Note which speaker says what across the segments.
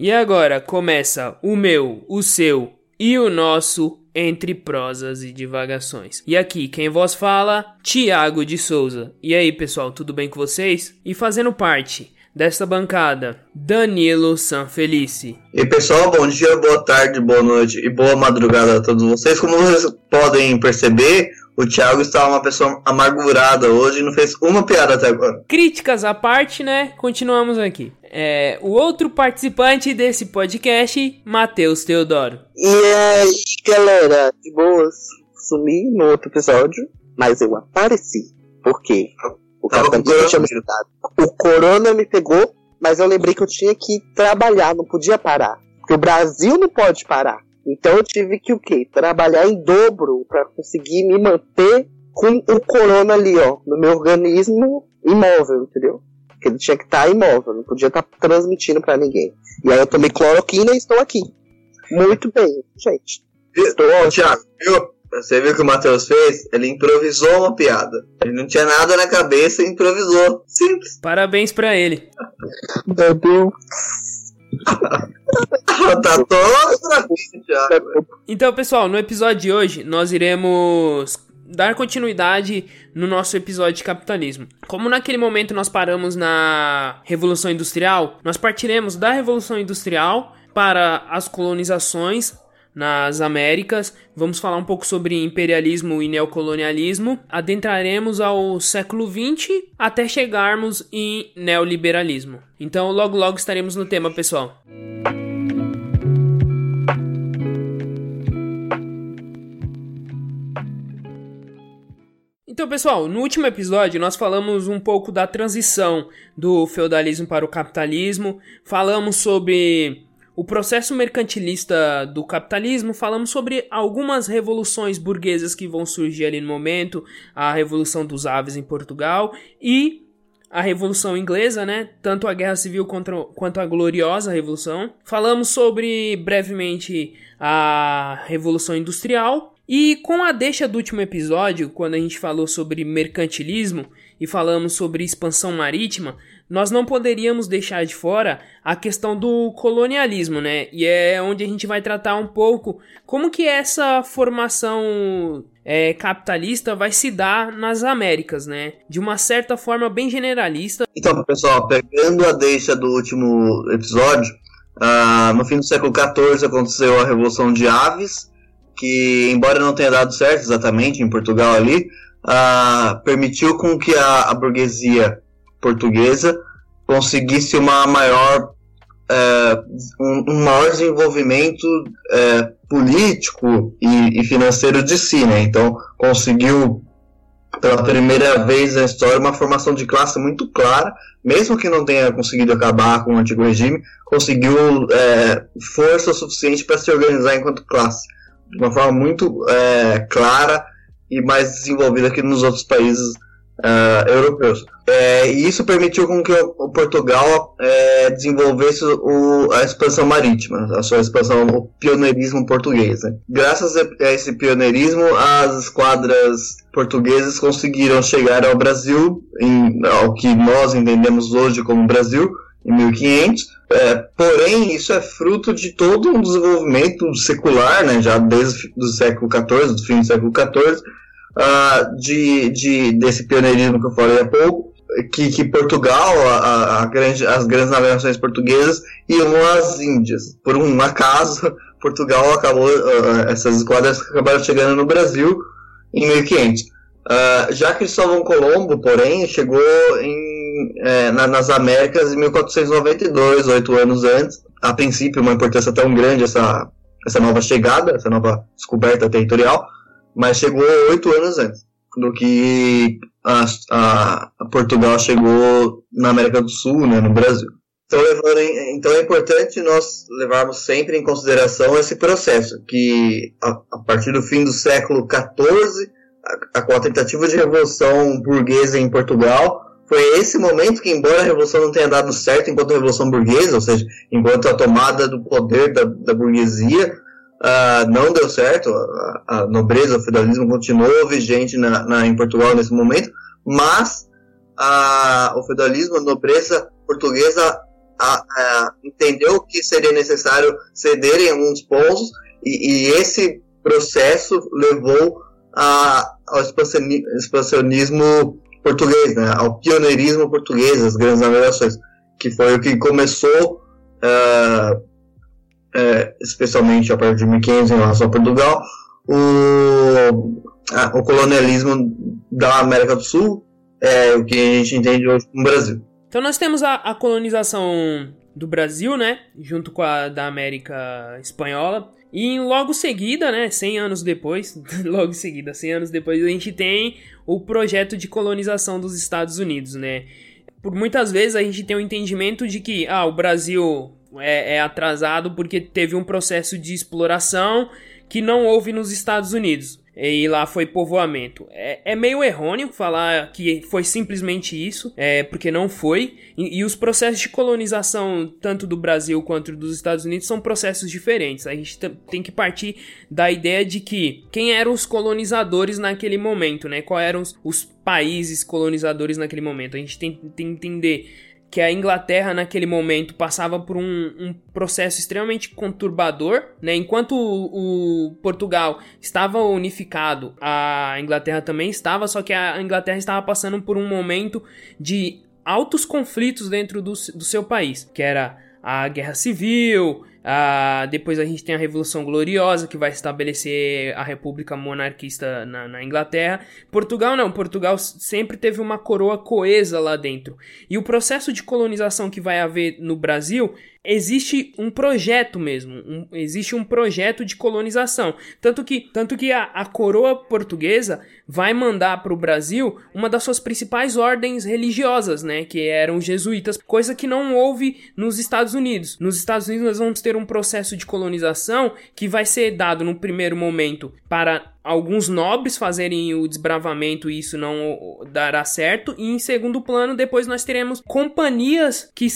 Speaker 1: E agora começa o meu, o seu e o nosso entre prosas e divagações. E aqui quem vos fala, Tiago de Souza. E aí, pessoal, tudo bem com vocês? E fazendo parte desta bancada, Danilo Sanfelice.
Speaker 2: E pessoal, bom dia, boa tarde, boa noite e boa madrugada a todos vocês. Como vocês podem perceber, o Thiago está uma pessoa amargurada hoje e não fez uma piada até agora.
Speaker 1: Críticas à parte, né? Continuamos aqui. É, o outro participante desse podcast, Matheus Teodoro.
Speaker 3: E aí, galera, de boas. Sumi no outro episódio, mas eu apareci. Por quê? O Capitão tinha me ajudado. O corona me pegou, mas eu lembrei que eu tinha que trabalhar, não podia parar. Porque o Brasil não pode parar. Então eu tive que o quê? Trabalhar em dobro para conseguir me manter com o corona ali, ó, no meu organismo imóvel, entendeu? Porque ele tinha que estar tá imóvel, não podia estar tá transmitindo para ninguém. E aí eu tomei cloroquina e estou aqui. Muito bem, gente.
Speaker 2: Estou Ô, Thiago, viu? Você viu o que o Matheus fez? Ele improvisou uma piada. Ele não tinha nada na cabeça e improvisou. Simples.
Speaker 1: Parabéns para ele.
Speaker 3: Meu Deus.
Speaker 2: tá todo
Speaker 1: Então, pessoal, no episódio de hoje nós iremos dar continuidade no nosso episódio de capitalismo. Como naquele momento nós paramos na Revolução Industrial, nós partiremos da Revolução Industrial para as colonizações nas Américas. Vamos falar um pouco sobre imperialismo e neocolonialismo. Adentraremos ao século XX até chegarmos em neoliberalismo. Então, logo logo estaremos no tema, pessoal. Então, pessoal, no último episódio nós falamos um pouco da transição do feudalismo para o capitalismo, falamos sobre o processo mercantilista do capitalismo, falamos sobre algumas revoluções burguesas que vão surgir ali no momento, a Revolução dos Aves em Portugal e a Revolução Inglesa, né? Tanto a Guerra Civil contra, quanto a Gloriosa Revolução. Falamos sobre brevemente a Revolução Industrial e com a deixa do último episódio, quando a gente falou sobre mercantilismo e falamos sobre expansão marítima, nós não poderíamos deixar de fora a questão do colonialismo, né? E é onde a gente vai tratar um pouco como que essa formação é, capitalista vai se dar nas Américas, né? De uma certa forma bem generalista.
Speaker 2: Então, pessoal, pegando a deixa do último episódio, uh, no fim do século XIV aconteceu a Revolução de Aves, que, embora não tenha dado certo exatamente em Portugal ali, uh, permitiu com que a, a burguesia portuguesa conseguisse uma maior é, um, um, maior desenvolvimento é, político e, e, financeiro de si, né? Então conseguiu pela primeira vez na história uma formação de classe muito clara, mesmo que não tenha conseguido acabar com o antigo regime, conseguiu é, força suficiente para se organizar enquanto classe de uma forma muito é, clara e mais desenvolvida que nos outros países uh, europeus. É, e isso permitiu com que o, Portugal é, desenvolvesse o, a expansão marítima, a sua expansão, o pioneirismo português. Né? Graças a esse pioneirismo, as esquadras portuguesas conseguiram chegar ao Brasil, em, ao que nós entendemos hoje como Brasil, em 1500. É, porém, isso é fruto de todo um desenvolvimento secular, né, já desde o século XIV, do fim do século XIV, uh, de, de, desse pioneirismo que eu falei há pouco, que, que Portugal, a, a grande, as grandes navegações portuguesas, iam às Índias. Por um acaso, Portugal acabou, uh, essas esquadras acabaram chegando no Brasil em 1500. Uh, já Cristóvão Colombo, porém, chegou em, é, na, nas Américas em 1492, oito anos antes. A princípio, uma importância tão grande essa, essa nova chegada, essa nova descoberta territorial, mas chegou oito anos antes do que a, a, a, Portugal chegou na América do Sul, né, no Brasil. Então, em, então é importante nós levarmos sempre em consideração esse processo, que a, a partir do fim do século XIV, a, com a tentativa de revolução burguesa em Portugal, foi esse momento que, embora a revolução não tenha dado certo enquanto revolução burguesa, ou seja, enquanto a tomada do poder da, da burguesia, uh, não deu certo, a, a, nobreza, o feudalismo continuou vigente na, na, em Portugal nesse momento, mas a, o feudalismo, a nobreza portuguesa a, a, entendeu que seria necessário ceder em alguns pontos e, e esse processo levou a, ao expansionismo português, né, ao pioneirismo português, as grandes navegações, que foi o que começou, uh, uh, especialmente a partir de 1500 em relação a Portugal, o, o colonialismo da América do Sul, é o que a gente entende hoje no Brasil.
Speaker 1: Então nós temos a, a colonização do Brasil, né, junto com a da América Espanhola, e logo seguida, né, 100 anos depois, logo seguida, 100 anos depois, a gente tem o projeto de colonização dos Estados Unidos, né? Por muitas vezes a gente tem o um entendimento de que, ah, o Brasil é, é atrasado porque teve um processo de exploração que não houve nos Estados Unidos e lá foi povoamento. É, é, meio errôneo falar que foi simplesmente isso, é, porque não foi. E, e, os processos de colonização, tanto do Brasil quanto dos Estados Unidos, são processos diferentes. A gente tem que partir da ideia de que quem eram os colonizadores naquele momento, né? Quais eram os, os países colonizadores naquele momento. A gente tem, tem que entender que a Inglaterra naquele momento passava por um, um processo extremamente conturbador, né? Enquanto o, o, Portugal estava unificado, a Inglaterra também estava, só que a Inglaterra estava passando por um momento de altos conflitos dentro do, do seu país, que era a Guerra Civil, ah, depois a gente tem a Revolução Gloriosa, que vai estabelecer a República Monarquista na, na, Inglaterra. Portugal não, Portugal sempre teve uma coroa coesa lá dentro. E o processo de colonização que vai haver no Brasil existe um projeto mesmo, um, existe um projeto de colonização. Tanto que, tanto que a, a coroa portuguesa vai mandar para o Brasil uma das suas principais ordens religiosas, né, que eram os jesuítas, coisa que não houve nos Estados Unidos. Nos Estados Unidos nós vamos ter um processo de colonização que vai ser dado no primeiro momento para alguns nobres fazerem o desbravamento e isso não dará certo. E em segundo plano, depois nós teremos companhias que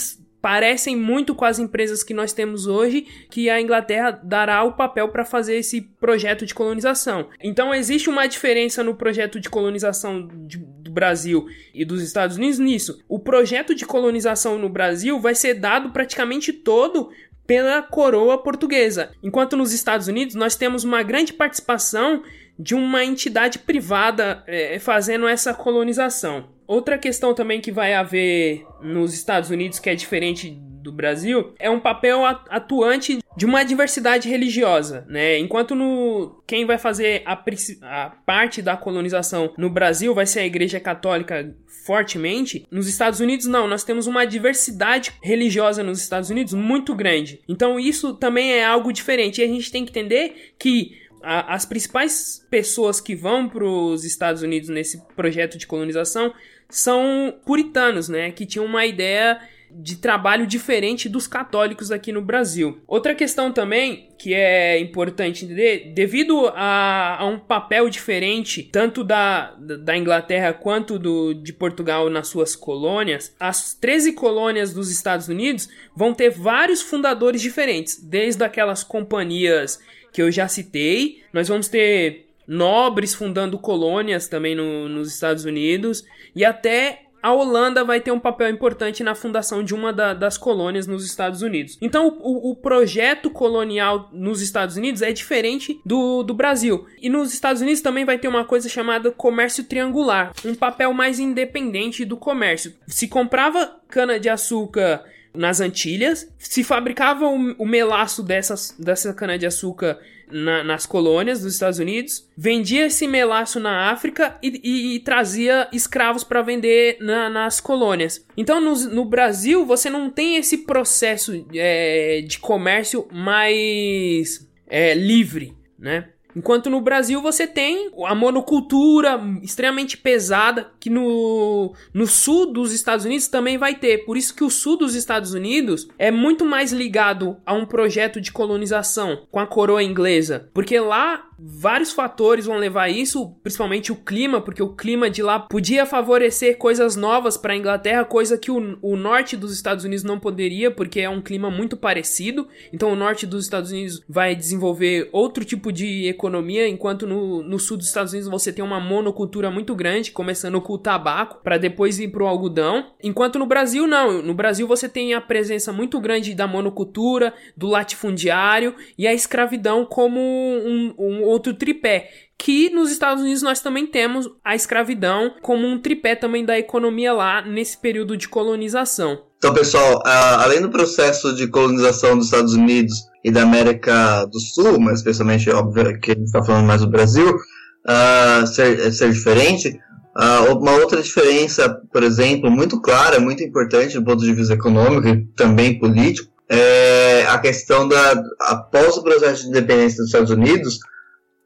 Speaker 1: parecem muito com as empresas que nós temos hoje, que a Inglaterra dará o papel para fazer esse projeto de colonização. Então existe uma diferença no projeto de colonização de, do Brasil e dos Estados Unidos nisso. O projeto de colonização no Brasil vai ser dado praticamente todo pela coroa portuguesa, enquanto nos Estados Unidos nós temos uma grande participação de uma entidade privada é, fazendo essa colonização. Outra questão também que vai haver nos Estados Unidos que é diferente do Brasil é um papel atuante de uma diversidade religiosa, né? Enquanto no quem vai fazer a, a parte da colonização no Brasil vai ser a Igreja Católica fortemente, nos Estados Unidos não, nós temos uma diversidade religiosa nos Estados Unidos muito grande. Então isso também é algo diferente e a gente tem que entender que a, as principais pessoas que vão para os Estados Unidos nesse projeto de colonização são puritanos, né? Que tinham uma ideia de trabalho diferente dos católicos aqui no Brasil. Outra questão também que é importante entender, devido a, a um papel diferente, tanto da, da Inglaterra quanto do, de Portugal nas suas colônias, as 13 colônias dos Estados Unidos vão ter vários fundadores diferentes, desde aquelas companhias que eu já citei. Nós vamos ter nobres fundando colônias também no, nos Estados Unidos e até a Holanda vai ter um papel importante na fundação de uma da, das colônias nos Estados Unidos. Então, o, o, projeto colonial nos Estados Unidos é diferente do, do Brasil. E nos Estados Unidos também vai ter uma coisa chamada comércio triangular um papel mais independente do comércio. Se comprava cana-de-açúcar nas Antilhas, se fabricava o, o melaço dessas, dessa cana-de-açúcar na, nas colônias dos Estados Unidos, vendia esse melaço na África e, e, e trazia escravos para vender na, nas colônias. Então no, no, Brasil você não tem esse processo é, de comércio mais é, livre, né? Enquanto no Brasil você tem a monocultura extremamente pesada, que no, no sul dos Estados Unidos também vai ter. Por isso que o sul dos Estados Unidos é muito mais ligado a um projeto de colonização com a coroa inglesa. Porque lá vários fatores vão levar a isso, principalmente o clima, porque o clima de lá podia favorecer coisas novas para a Inglaterra, coisa que o, o norte dos Estados Unidos não poderia, porque é um clima muito parecido. Então o norte dos Estados Unidos vai desenvolver outro tipo de economia, enquanto no, no sul dos Estados Unidos você tem uma monocultura muito grande, começando com o tabaco, para depois ir para o algodão. Enquanto no Brasil não, no Brasil você tem a presença muito grande da monocultura, do latifundiário e a escravidão como um, um outro tripé. Que nos Estados Unidos nós também temos a escravidão como um tripé também da economia lá nesse período de colonização.
Speaker 2: Então, pessoal, além do processo de colonização dos Estados Unidos e da América do Sul, mas especialmente, óbvio, que a gente está falando mais do Brasil, uh, ser, ser diferente, uh, uma outra diferença, por exemplo, muito clara, muito importante do ponto de vista econômico e também político, é a questão da, após o processo de independência dos Estados Unidos,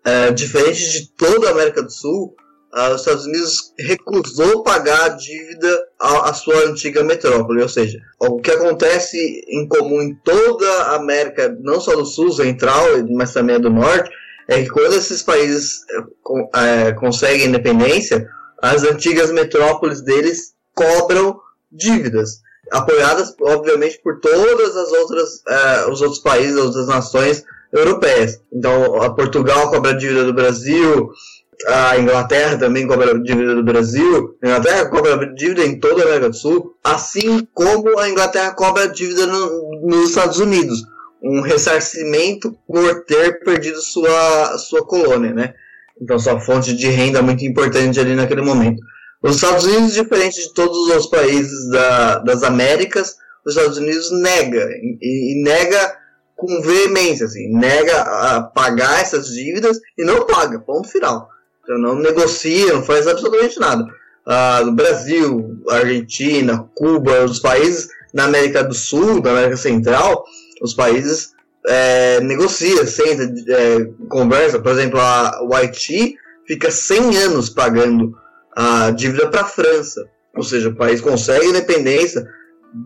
Speaker 2: é, diferente de toda a América do Sul, os Estados Unidos recusou pagar a dívida à, à, sua antiga metrópole, ou seja, o que acontece em comum em toda a América, não só do Sul, Central, mas também do Norte, é que quando esses países é, conseguem independência, as antigas metrópoles deles cobram dívidas apoiadas, obviamente, por todas as outras, uh, os outros países, as outras nações europeias. Então, a Portugal cobra a dívida do Brasil, a Inglaterra também cobra dívida do Brasil, a Inglaterra cobra dívida em toda a América do Sul, assim como a Inglaterra cobra dívida no, nos Estados Unidos, um ressarcimento por ter perdido sua, sua colônia, né? Então, sua fonte de renda muito importante ali naquele momento. Os Estados Unidos, diferente de todos os países da, das Américas, os Estados Unidos nega, e, e nega com veemência, assim, nega a pagar essas dívidas e não paga, ponto final. Então não negocia, não faz absolutamente nada. Ah, Brasil, Argentina, Cuba, os países na América do Sul, da América Central, os países é, negociam, senta, é, conversa. Por exemplo, a, o Haiti fica 100 anos pagando a dívida para a França. Ou seja, o país consegue independência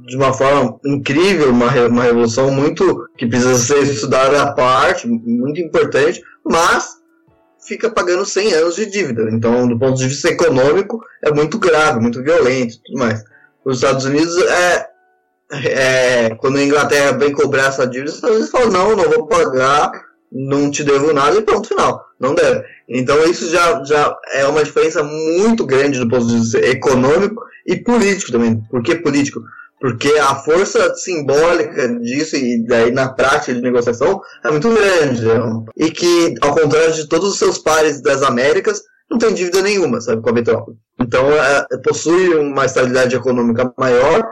Speaker 2: de uma forma incrível, uma, uma revolução muito que precisa ser estudada à parte, muito importante, mas fica pagando 100 anos de dívida. Então, do ponto de vista econômico, é muito grave, muito violento tudo mais. Os Estados Unidos é, é, quando a Inglaterra vem cobrar essa dívida, os Estados Unidos falam, não, não vou pagar, não te devo nada e pronto, final. Não deve. Então isso já, já é uma diferença muito grande do ponto de vista econômico e político também. Por que político? Porque a força simbólica disso e daí na prática de negociação é muito grande. Né? E que, ao contrário de todos os seus pares das Américas, não tem dívida nenhuma, sabe, com a metrópole. Então, é, possui uma estabilidade econômica maior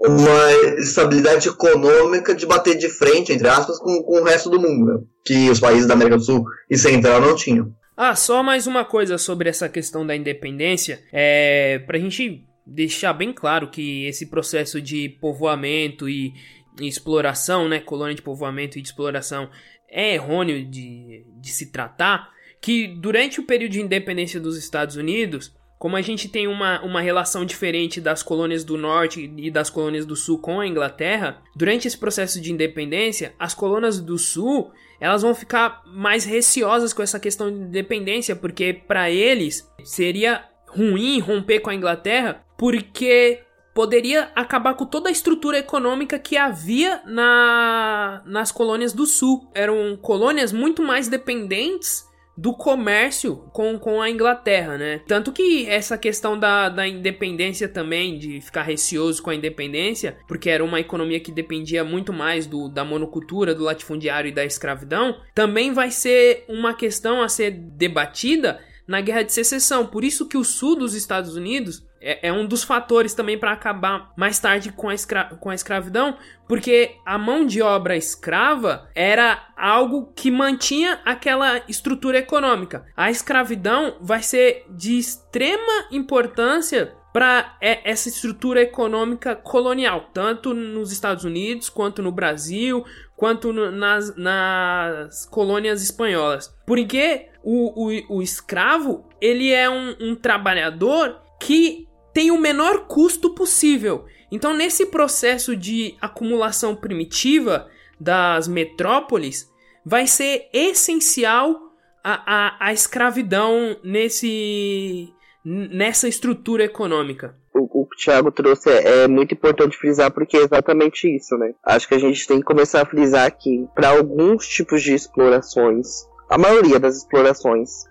Speaker 2: uma estabilidade econômica de bater de frente, entre aspas, com, com o resto do mundo, né? que os países da América do Sul e Central não tinham.
Speaker 1: Ah, só mais uma coisa sobre essa questão da independência. É, pra gente deixar bem claro que esse processo de povoamento e, exploração, né, colônia de povoamento e de exploração, é errôneo de, de se tratar, que durante o período de independência dos Estados Unidos, como a gente tem uma, uma relação diferente das colônias do norte e das colônias do sul com a Inglaterra, durante esse processo de independência, as colônias do sul elas vão ficar mais receosas com essa questão de independência, porque para eles seria ruim romper com a Inglaterra, porque poderia acabar com toda a estrutura econômica que havia na, nas colônias do sul. Eram colônias muito mais dependentes do comércio com, com a Inglaterra, né? Tanto que essa questão da, da independência também, de ficar receoso com a independência, porque era uma economia que dependia muito mais do, da monocultura, do latifundiário e da escravidão, também vai ser uma questão a ser debatida na Guerra de Secessão. Por isso que o sul dos Estados Unidos é, é um dos fatores também para acabar mais tarde com a, escra com a escravidão, porque a mão de obra escrava era algo que mantinha aquela estrutura econômica. A escravidão vai ser de extrema importância para essa estrutura econômica colonial, tanto nos Estados Unidos, quanto no Brasil, quanto nas, nas colônias espanholas. Porque o, o, o escravo ele é um, um trabalhador que tem o menor custo possível. Então, nesse processo de acumulação primitiva das metrópoles, vai ser essencial a, a, a escravidão nesse nessa estrutura econômica?
Speaker 3: O, que o Thiago trouxe é, é, muito importante frisar porque é exatamente isso, né? Acho que a gente tem que começar a frisar que para alguns tipos de explorações, a maioria das explorações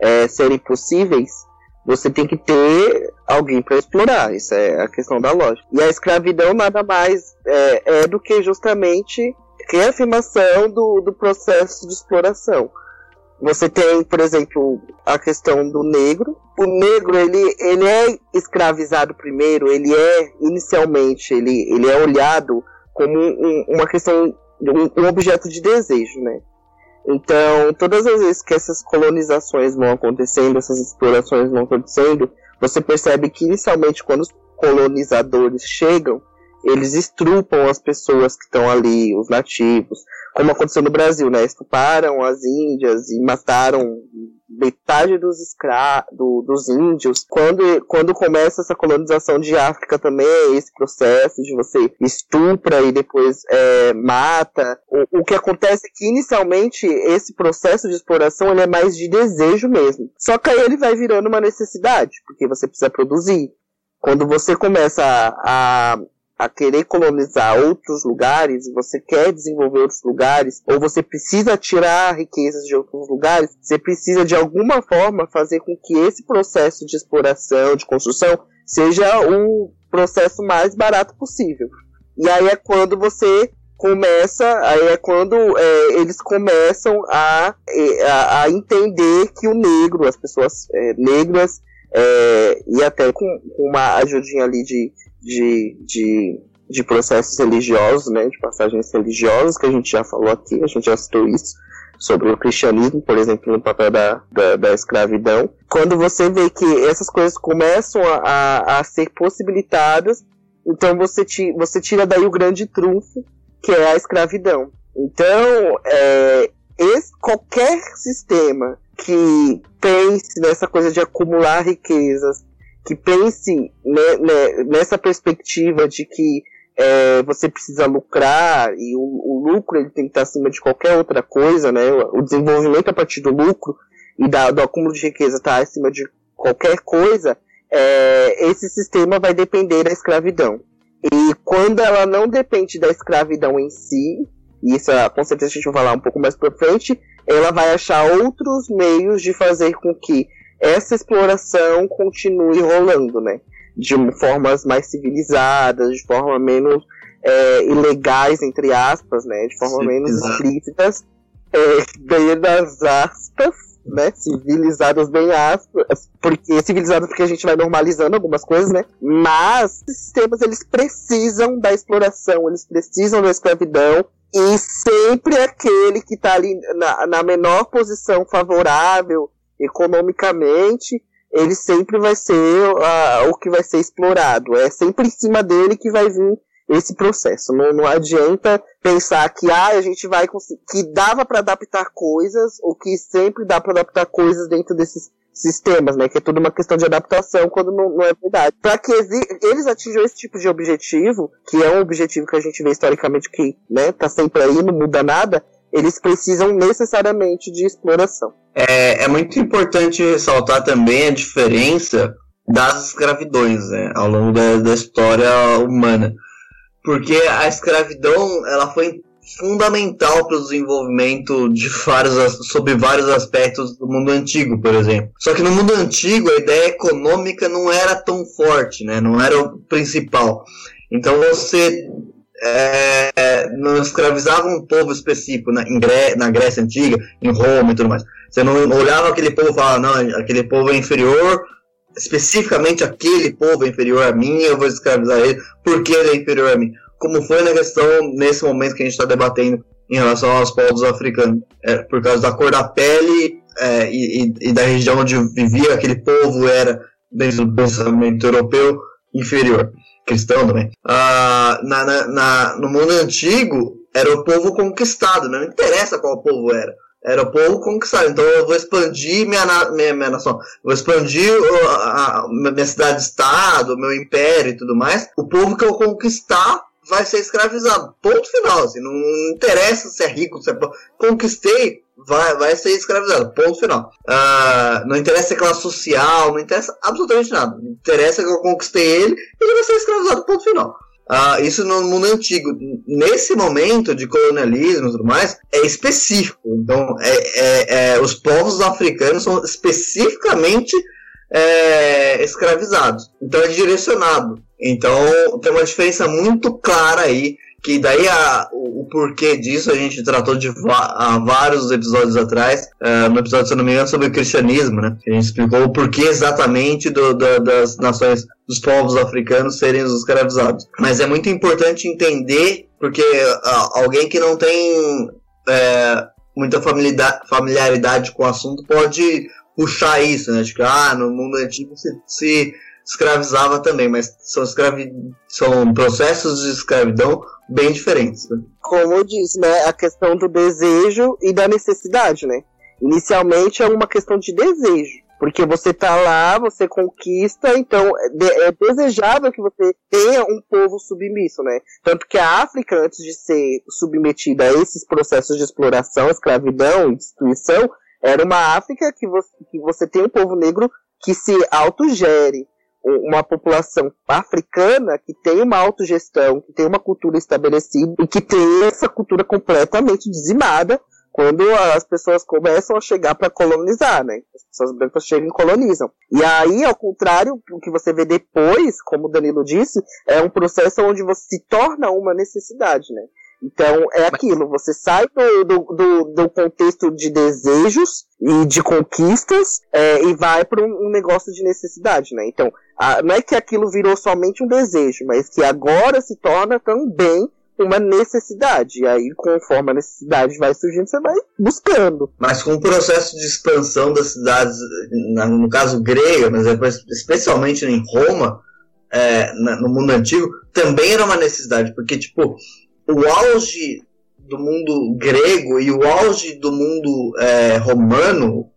Speaker 3: é, serem possíveis, você tem que ter alguém para explorar. Isso é a questão da lógica. E a escravidão nada mais é, é do que justamente reafirmação do, do processo de exploração. Você tem, por exemplo, a questão do negro. O negro, ele, ele é escravizado primeiro, ele é, inicialmente, ele, ele é olhado como um, uma questão, um, um objeto de desejo, né? Então, todas as vezes que essas colonizações vão acontecendo, essas explorações vão acontecendo, você percebe que inicialmente quando os colonizadores chegam, eles estrupam as pessoas que estão ali, os nativos, como aconteceu no Brasil, né? Estuparam as índias e mataram metade dos escravos, do, dos índios. Quando, quando começa essa colonização de África também, esse processo de você estupra e depois é, mata. O, o que acontece é que inicialmente esse processo de exploração ele é mais de desejo mesmo. Só que aí ele vai virando uma necessidade, porque você precisa produzir. Quando você começa a, a a querer colonizar outros lugares, você quer desenvolver outros lugares, ou você precisa tirar riquezas de outros lugares, você precisa de alguma forma fazer com que esse processo de exploração, de construção, seja o processo mais barato possível. E aí é quando você começa, aí é quando é, eles começam a, a, a, entender que o negro, as pessoas é, negras, é, e até com, com uma ajudinha ali de de, de, de processos religiosos, né, de passagens religiosas, que a gente já falou aqui, a gente já citou isso, sobre o cristianismo, por exemplo, no papel da, da, da escravidão. Quando você vê que essas coisas começam a, a, a ser possibilitadas, então você, ti, você tira daí o grande trunfo, que é a escravidão. Então, é, esse, qualquer sistema que pense nessa coisa de acumular riquezas, que pense nessa perspectiva de que é, você precisa lucrar e o, o, lucro ele tem que estar acima de qualquer outra coisa, né? O desenvolvimento a partir do lucro e da, do acúmulo de riqueza está acima de qualquer coisa, é, esse sistema vai depender da escravidão. E quando ela não depende da escravidão em si, e isso é, com certeza a gente vai falar um pouco mais para frente, ela vai achar outros meios de fazer com que essa exploração continue rolando, né? De formas mais civilizadas, de forma menos é, ilegais, entre aspas, né? De forma menos explícitas, é, bem das aspas, né? Civilizadas bem aspas, porque civilizadas porque a gente vai normalizando algumas coisas, né? Mas esses sistemas eles precisam da exploração, eles precisam da escravidão e sempre aquele que está ali na, na menor posição favorável economicamente, ele sempre vai ser uh, o que vai ser explorado. É sempre em cima dele que vai vir esse processo. Não, não adianta pensar que ah, a gente vai que dava para adaptar coisas, ou que sempre dá para adaptar coisas dentro desses sistemas, né? Que é tudo uma questão de adaptação quando não, não é verdade. Para que eles atinjam esse tipo de objetivo, que é um objetivo que a gente vê historicamente que, né, tá sempre aí, não muda nada, eles precisam necessariamente de exploração.
Speaker 2: É, é muito importante ressaltar também a diferença das escravidões né, ao longo da, da história humana. Porque a escravidão ela foi fundamental para o desenvolvimento de vários, sobre vários aspectos do mundo antigo, por exemplo. Só que no mundo antigo a ideia econômica não era tão forte, né? não era o principal. Então você é, não escravizava um povo específico na, Gré na Grécia Antiga, em Roma e tudo mais. Você não olhava aquele povo e falava, não, aquele povo é inferior, especificamente aquele povo é inferior a mim, eu vou escravizar ele, porque ele é inferior a mim. Como foi na questão, nesse momento que a gente está debatendo em relação aos povos africanos. É, por causa da cor da pele é, e, e, da região onde vivia aquele povo, era, dentro do pensamento europeu, inferior cristão também. Ah, na, na, na, no mundo antigo, era o povo conquistado, né? não interessa qual povo era. Era o povo conquistado. Então eu vou expandir minha, minha, minha nação, vou expandir a, a, minha cidade-estado, meu império e tudo mais. O povo que eu conquistar vai ser escravizado. Ponto final. Assim, não interessa se é rico, se é pobre. Conquistei, vai, vai ser escravizado. Ponto final. Uh, não interessa se é classe social, não interessa absolutamente nada. Interessa que eu conquistei ele, ele vai ser escravizado. Ponto final. Uh, isso no mundo antigo. Nesse momento de colonialismo e tudo mais, é específico. Então, é, é, é os povos africanos são especificamente é, escravizados. Então, é direcionado. Então, tem uma diferença muito clara aí que daí a, o, o, porquê disso a gente tratou de há vários episódios atrás, uh, no episódio, se não me engano, sobre o cristianismo, né? A gente explicou o porquê exatamente do, do, das nações, dos povos africanos serem os escravizados. Mas é muito importante entender, porque uh, alguém que não tem uh, muita familiaridade com o assunto pode puxar isso, né? Que, ah, no mundo antigo se, se escravizava também, mas são, escravi... são processos de escravidão bem diferentes. Né?
Speaker 3: Como eu disse, né, a questão do desejo e da necessidade, né? Inicialmente é uma questão de desejo, porque você tá lá, você conquista, então é, é desejável que você tenha um povo submisso, né? Tanto que a África, antes de ser submetida a esses processos de exploração, escravidão e destruição, era uma África que você, que você tem um povo negro que se autogere, uma população africana que tem uma autogestão, que tem uma cultura estabelecida e que tem essa cultura completamente dizimada quando as pessoas começam a chegar para colonizar, né? As pessoas brancas chegam e colonizam. E aí, ao contrário, o que você vê depois, como o Danilo disse, é um processo onde você se torna uma necessidade, né? Então é aquilo, você sai do, do, do, do contexto de desejos e de conquistas é, e vai para um, um, negócio de necessidade, né? Então, a, não é que aquilo virou somente um desejo, mas que agora se torna também uma necessidade. E aí, conforme a necessidade vai surgindo, você vai buscando.
Speaker 2: Mas com o processo de expansão das cidades, no caso grega, mas especialmente em Roma, é, no mundo antigo, também era uma necessidade, porque, tipo, o auge do mundo grego e o auge do mundo é, romano,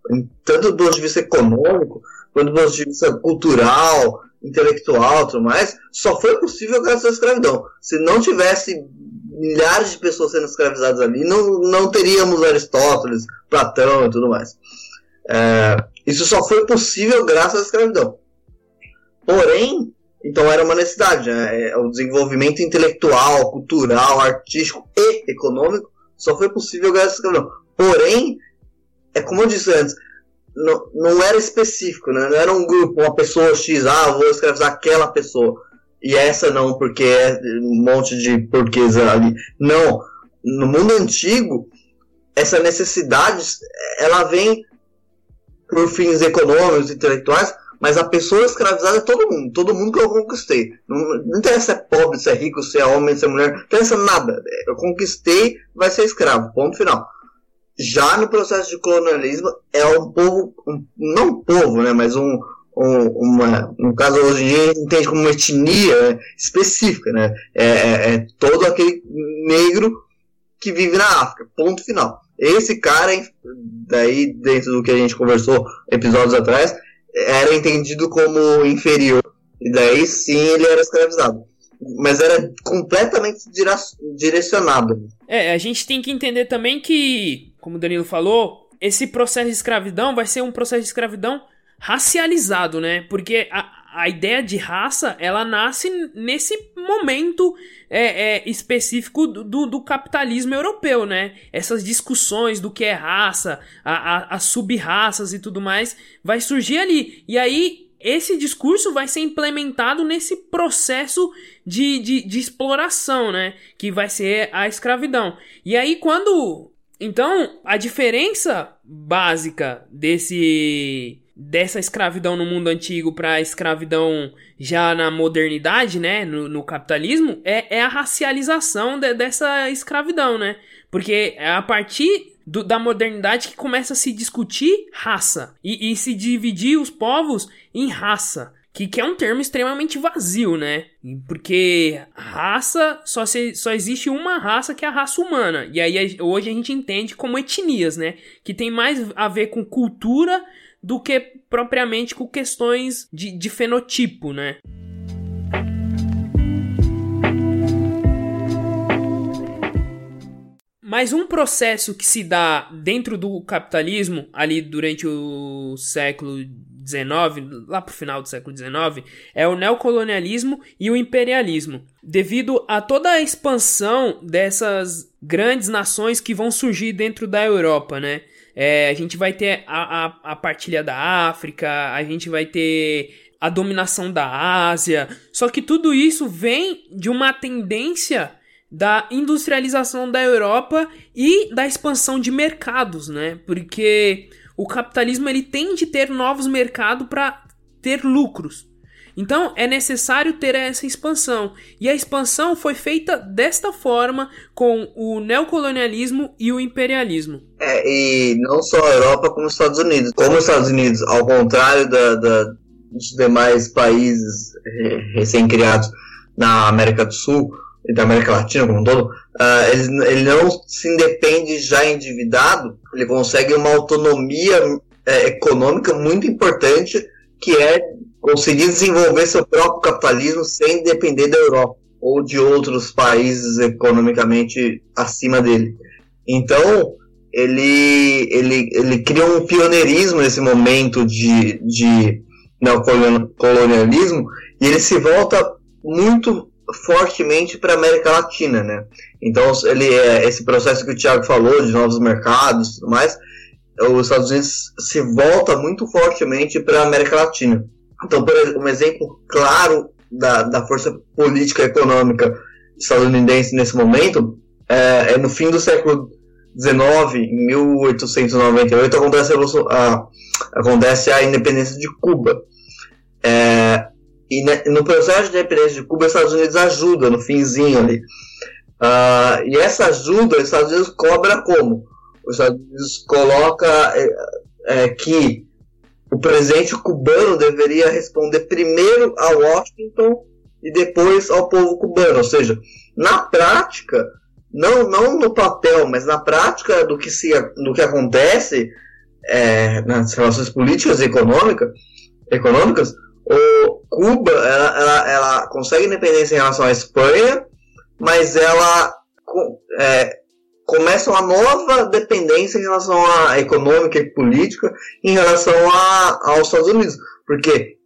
Speaker 2: tanto do ponto de vista econômico, quanto do ponto de vista cultural, intelectual e tudo mais, só foi possível graças à escravidão. Se não tivesse milhares de pessoas sendo escravizadas ali, não, não teríamos Aristóteles, Platão e tudo mais. É, isso só foi possível graças à escravidão. Porém, então era uma necessidade. Né? É, o desenvolvimento intelectual, cultural, artístico e econômico só foi possível graças à escravidão. Porém, é como eu disse antes, não, não era específico, né? não era um grupo, uma pessoa X, ah, vou escravizar aquela pessoa. E essa não, porque é um monte de porquês ali. Não. No mundo antigo, essa necessidade, ela vem por fins econômicos, intelectuais, mas a pessoa escravizada é todo mundo, todo mundo que eu conquistei. Não, não interessa se é pobre, se é rico, se é homem, se é mulher, não interessa nada. Eu conquistei, vai ser escravo, ponto final. Já no processo de colonialismo, é um povo, um, não um povo, né, mas um, um, uma, no caso hoje em dia a gente entende como uma etnia né, específica, né, é, é, é todo aquele negro que vive na África, ponto final. Esse cara, daí dentro do que a gente conversou episódios atrás, era entendido como inferior. E daí sim ele era escravizado. Mas era completamente direcionado.
Speaker 1: É, a gente tem que entender também que, como o Danilo falou, esse processo de escravidão vai ser um processo de escravidão racializado, né? Porque a, a ideia de raça, ela nasce nesse momento é, é, específico do, do, capitalismo europeu, né? Essas discussões do que é raça, a, as sub-raças e tudo mais, vai surgir ali. E aí, esse discurso vai ser implementado nesse processo de, de, de exploração, né? Que vai ser a escravidão. E aí, quando. Então, a diferença básica desse dessa escravidão no mundo antigo para a escravidão já na modernidade, né, no, no capitalismo, é, é, a racialização de, dessa escravidão, né? Porque é a partir do, da modernidade que começa a se discutir raça e, e se dividir os povos em raça. Que, que, é um termo extremamente vazio, né? Porque raça, só, se, só existe uma raça que é a raça humana. E aí hoje a gente entende como etnias, né? Que tem mais a ver com cultura do que propriamente com questões de, de fenotipo, né? Mas um processo que se dá dentro do capitalismo, ali durante o século XIX, lá para o final do século XIX, é o neocolonialismo e o imperialismo. Devido a toda a expansão dessas grandes nações que vão surgir dentro da Europa, né? É, a gente vai ter a, a, a partilha da África, a gente vai ter a dominação da Ásia. Só que tudo isso vem de uma tendência da industrialização da Europa e da expansão de mercados, né? Porque o capitalismo ele tem de ter novos mercados para ter lucros. Então é necessário ter essa expansão. E a expansão foi feita desta forma com o neocolonialismo e o imperialismo.
Speaker 2: É, e não só a Europa como os Estados Unidos. Como os Estados Unidos, ao contrário da, da dos demais países recém-criados na América do Sul, e da América Latina como um todo, uh, ele, ele, não se independe já endividado, ele consegue uma autonomia é, econômica muito importante, que é conseguir desenvolver seu próprio capitalismo sem depender da Europa ou de outros países economicamente acima dele. Então, ele, ele, ele cria um pioneirismo nesse momento de, de neocolonialismo e ele se volta muito fortemente para a América Latina, né? Então ele é esse processo que o Thiago falou de novos mercados, e tudo mais, os Estados Unidos se volta muito fortemente para a América Latina. Então, por exemplo, um exemplo claro da, da força política econômica estadunidense nesse momento é, é no fim do século XIX, em 1898, acontece a, a, acontece a independência de Cuba. É, e no processo de independência de Cuba, os Estados Unidos ajuda no finzinho ali. Uh, e essa ajuda, os Estados Unidos cobra como? Os Estados Unidos coloca é, é, que o presidente cubano deveria responder primeiro a Washington e depois ao povo cubano. Ou seja, na prática, não, não no papel, mas na prática do que, se, do que acontece é, nas relações políticas e econômica, econômicas, o Cuba ela, ela, ela, consegue independência em relação à Espanha, mas ela é, começa uma nova dependência em relação à econômica e política em relação a, aos Estados Unidos. Porque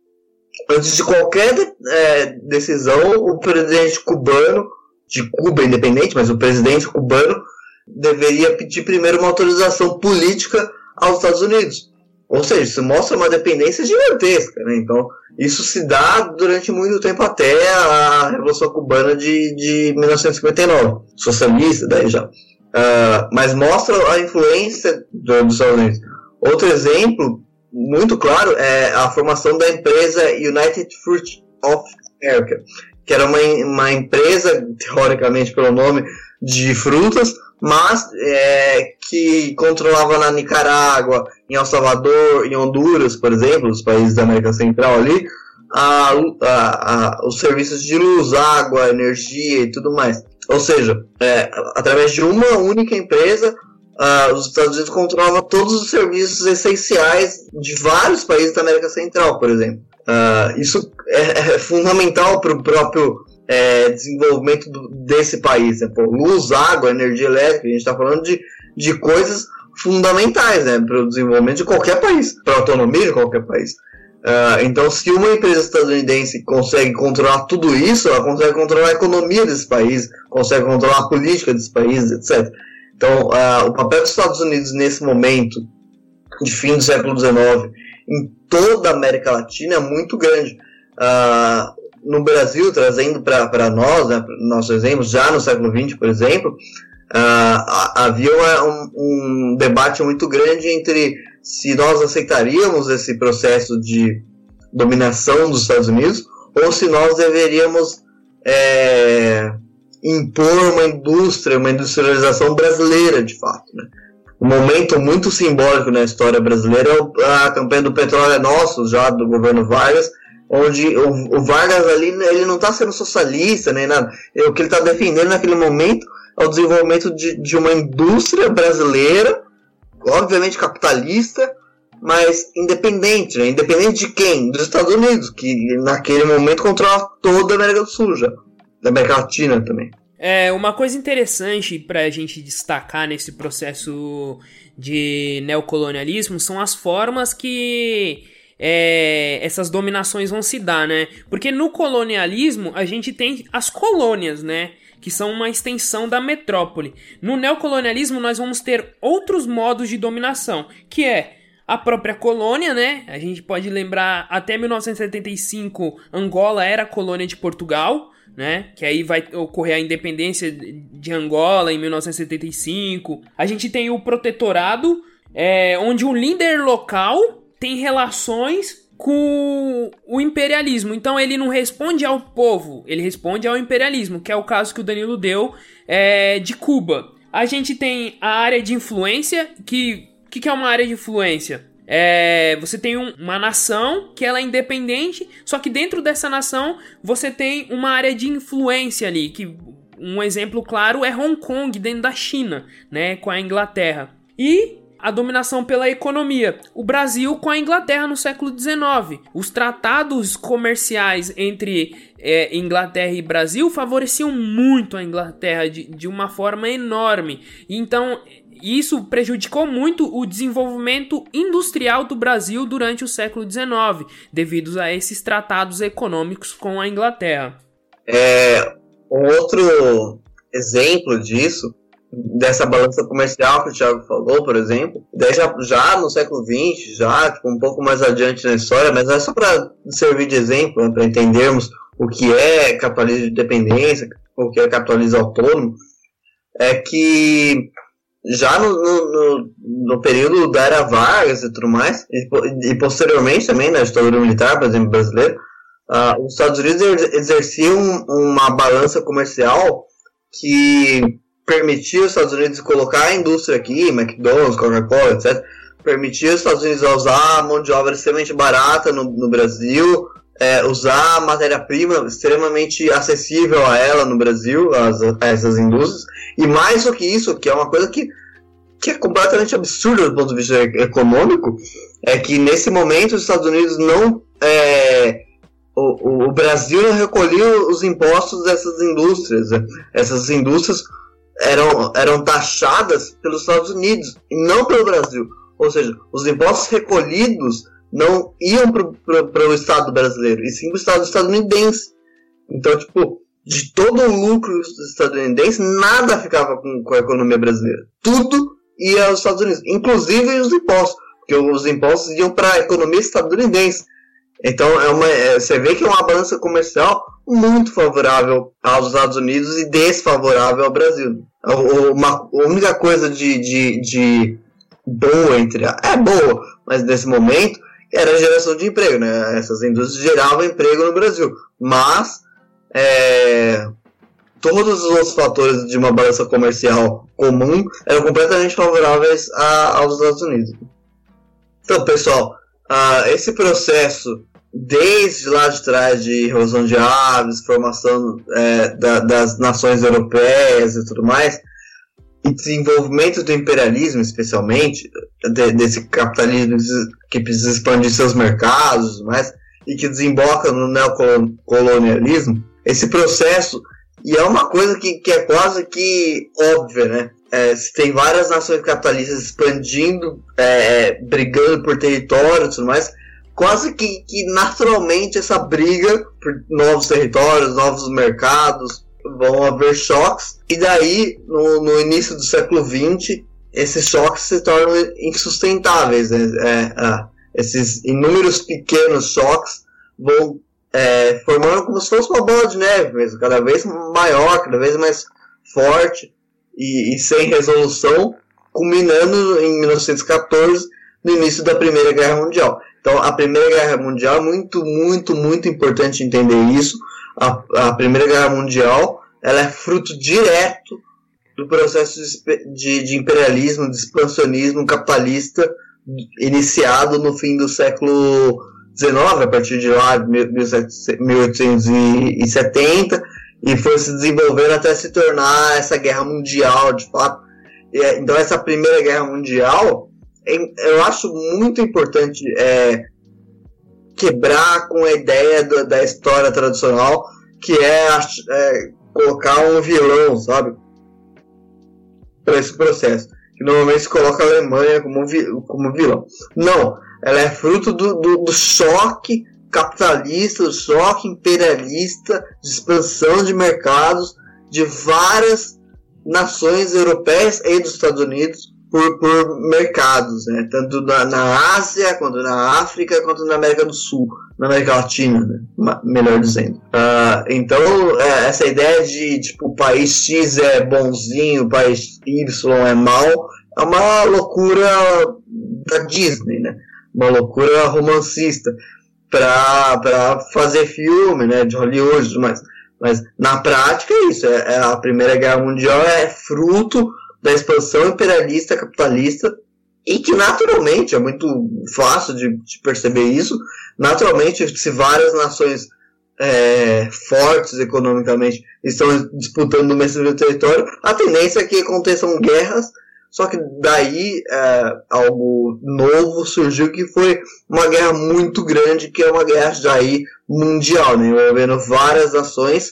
Speaker 2: antes de qualquer é, decisão, o presidente cubano, de Cuba independente, mas o presidente cubano deveria pedir primeiro uma autorização política aos Estados Unidos. Ou seja, isso mostra uma dependência gigantesca, né? Então, isso se dá durante muito tempo até a Revolução Cubana de, de 1959, socialista, daí já. Uh, mas mostra a influência do, dos Estados Unidos. Outro exemplo muito claro é a formação da empresa United Fruit of America, que era uma, uma empresa, teoricamente pelo nome, de frutas, mas é, que controlava na Nicarágua, em El Salvador, em Honduras, por exemplo, os países da América Central ali, a, a, a, os serviços de luz, água, energia e tudo mais. Ou seja, é, através de uma única empresa, uh, os Estados Unidos controlavam todos os serviços essenciais de vários países da América Central, por exemplo. Uh, isso é, é fundamental para o próprio é, desenvolvimento do, desse país. Né? Pô, luz, água, energia elétrica, a gente está falando de, de coisas fundamentais né, para o desenvolvimento de qualquer país, para a autonomia de qualquer país. Uh, então, se uma empresa estadunidense consegue controlar tudo isso, ela consegue controlar a economia desse país, consegue controlar a política desse país, etc. Então, uh, o papel dos Estados Unidos nesse momento, de fim do século XIX, em toda a América Latina é muito grande. Uh, no Brasil, trazendo para nós, né, nossos exemplos, já no século XX, por exemplo, havia um, um, debate muito grande entre se nós aceitaríamos esse processo de dominação dos Estados Unidos ou se nós deveríamos é, impor uma indústria, uma industrialização brasileira, de fato. Né? Um momento muito simbólico na história brasileira é a campanha do petróleo é nosso, já do governo Vargas, onde o, o Vargas ali, ele não está sendo socialista nem nada. O que ele está defendendo naquele momento é o desenvolvimento de, de uma indústria brasileira, obviamente capitalista, mas independente, né? Independente de quem? Dos Estados Unidos, que naquele momento controla toda a América do Sul já. Da América Latina também.
Speaker 1: É, uma coisa interessante para a gente destacar nesse processo de neocolonialismo são as formas que é, essas dominações vão se dar, né? Porque no colonialismo a gente tem as colônias, né? Que são uma extensão da metrópole. No neocolonialismo nós vamos ter outros modos de dominação, que é a própria colônia, né? A gente pode lembrar até 1975 Angola era colônia de Portugal, né? Que aí vai ocorrer a independência de Angola em 1975. A gente tem o protetorado, é, onde o líder local tem relações com o imperialismo. Então ele não responde ao povo, ele responde ao imperialismo, que é o caso que o Danilo deu é, de Cuba. A gente tem a área de influência, que que, que é uma área de influência? É, você tem um, uma nação que ela é independente, só que dentro dessa nação você tem uma área de influência ali, que um exemplo claro é Hong Kong dentro da China, né, com a Inglaterra. E a dominação pela economia. O Brasil com a Inglaterra no século XIX. Os tratados comerciais entre é, Inglaterra e Brasil favoreciam muito a Inglaterra de, de uma forma enorme. Então, isso prejudicou muito o desenvolvimento industrial do Brasil durante o século XIX, devido a esses tratados econômicos com a Inglaterra.
Speaker 2: É, um outro exemplo disso dessa balança comercial que o Thiago falou, por exemplo, daí já, já no século XX, já tipo, um pouco mais adiante na história, mas é só para servir de exemplo, para entendermos o que é capitalismo de dependência, o que é capitalismo autônomo, é que já no, no, no, período da era Vargas e tudo mais, e, e posteriormente também na ditadura militar, por exemplo, brasileira, uh, os Estados Unidos exerciam uma balança comercial que permitia os Estados Unidos colocar a indústria aqui, McDonald's, Coca-Cola, etc., permitia os Estados Unidos usar mão de obra extremamente barata no, no Brasil, é, usar matéria-prima extremamente acessível a ela no Brasil, as, a essas indústrias, e mais do que isso, que é uma coisa que, que é completamente absurda do ponto de vista econômico, é que nesse momento os Estados Unidos não. É, o, o Brasil não recolheu os impostos dessas indústrias. Essas indústrias eram, eram taxadas pelos Estados Unidos e não pelo Brasil. Ou seja, os impostos recolhidos não iam para o Estado brasileiro, e sim para o Estado estadunidense. Então, tipo, de todo o lucro estadunidense, nada ficava com, com a economia brasileira. Tudo ia aos Estados Unidos, inclusive os impostos, porque os impostos iam para a economia estadunidense. Então, é uma, é, você vê que é uma balança comercial muito favorável aos Estados Unidos e desfavorável ao Brasil. Uma, a única coisa de, de, de boa entre a, é boa, mas nesse momento era a geração de emprego, né? Essas indústrias geravam emprego no Brasil, mas é, todos os outros fatores de uma balança comercial comum eram completamente favoráveis a, aos Estados Unidos. Então, pessoal, uh, esse processo desde lá de trás de erosão de aves, formação é, da, das nações europeias e tudo mais, e desenvolvimento do imperialismo, especialmente, de, desse capitalismo que precisa expandir seus mercados mas, e que desemboca no neocolonialismo, esse processo, e é uma coisa que, que é quase que óbvia, né? É, se tem várias nações capitalistas expandindo, é, brigando por território e tudo mais, quase que, que naturalmente essa briga por novos territórios, novos mercados, vão haver choques, e daí, no, no início do século XX, esses choques se tornam insustentáveis. Né? É, é, esses inúmeros pequenos choques vão é, formando como se fosse uma bola de neve mesmo, cada vez maior, cada vez mais forte e, e sem resolução, culminando em 1914, no início da Primeira Guerra Mundial. Então, a Primeira Guerra Mundial é muito, muito, muito importante entender isso. A, a Primeira Guerra Mundial ela é fruto direto do processo de, de imperialismo, de expansionismo capitalista iniciado no fim do século XIX, a partir de lá, 1870, e foi se desenvolvendo até se tornar essa guerra mundial, de fato. É, então, essa Primeira Guerra Mundial eu acho muito importante é, quebrar com a ideia do, da história tradicional, que é, é, colocar um vilão, sabe? Para esse processo. Que normalmente se coloca a Alemanha como, vi, como vilão. Não, ela é fruto do, do, do choque capitalista, do choque imperialista, de expansão de mercados de várias nações europeias e dos Estados Unidos por, por mercados, né? tanto na, na, Ásia, quanto na África, quanto na América do Sul, na América Latina, né? melhor dizendo. Uh, então, é, essa ideia de tipo, o país X é bonzinho, o país Y é mal, é uma loucura da Disney, né? uma loucura romancista para fazer filme né? de Hollywood, mas, mas na prática é isso. É, é a Primeira Guerra Mundial é fruto da expansão imperialista capitalista e que naturalmente é muito fácil de, de perceber isso. Naturalmente, se várias nações é, fortes economicamente estão disputando o mesmo território, a tendência é que aconteçam guerras. Só que daí é, algo novo surgiu que foi uma guerra muito grande, que é uma guerra daí mundial, né, envolvendo várias nações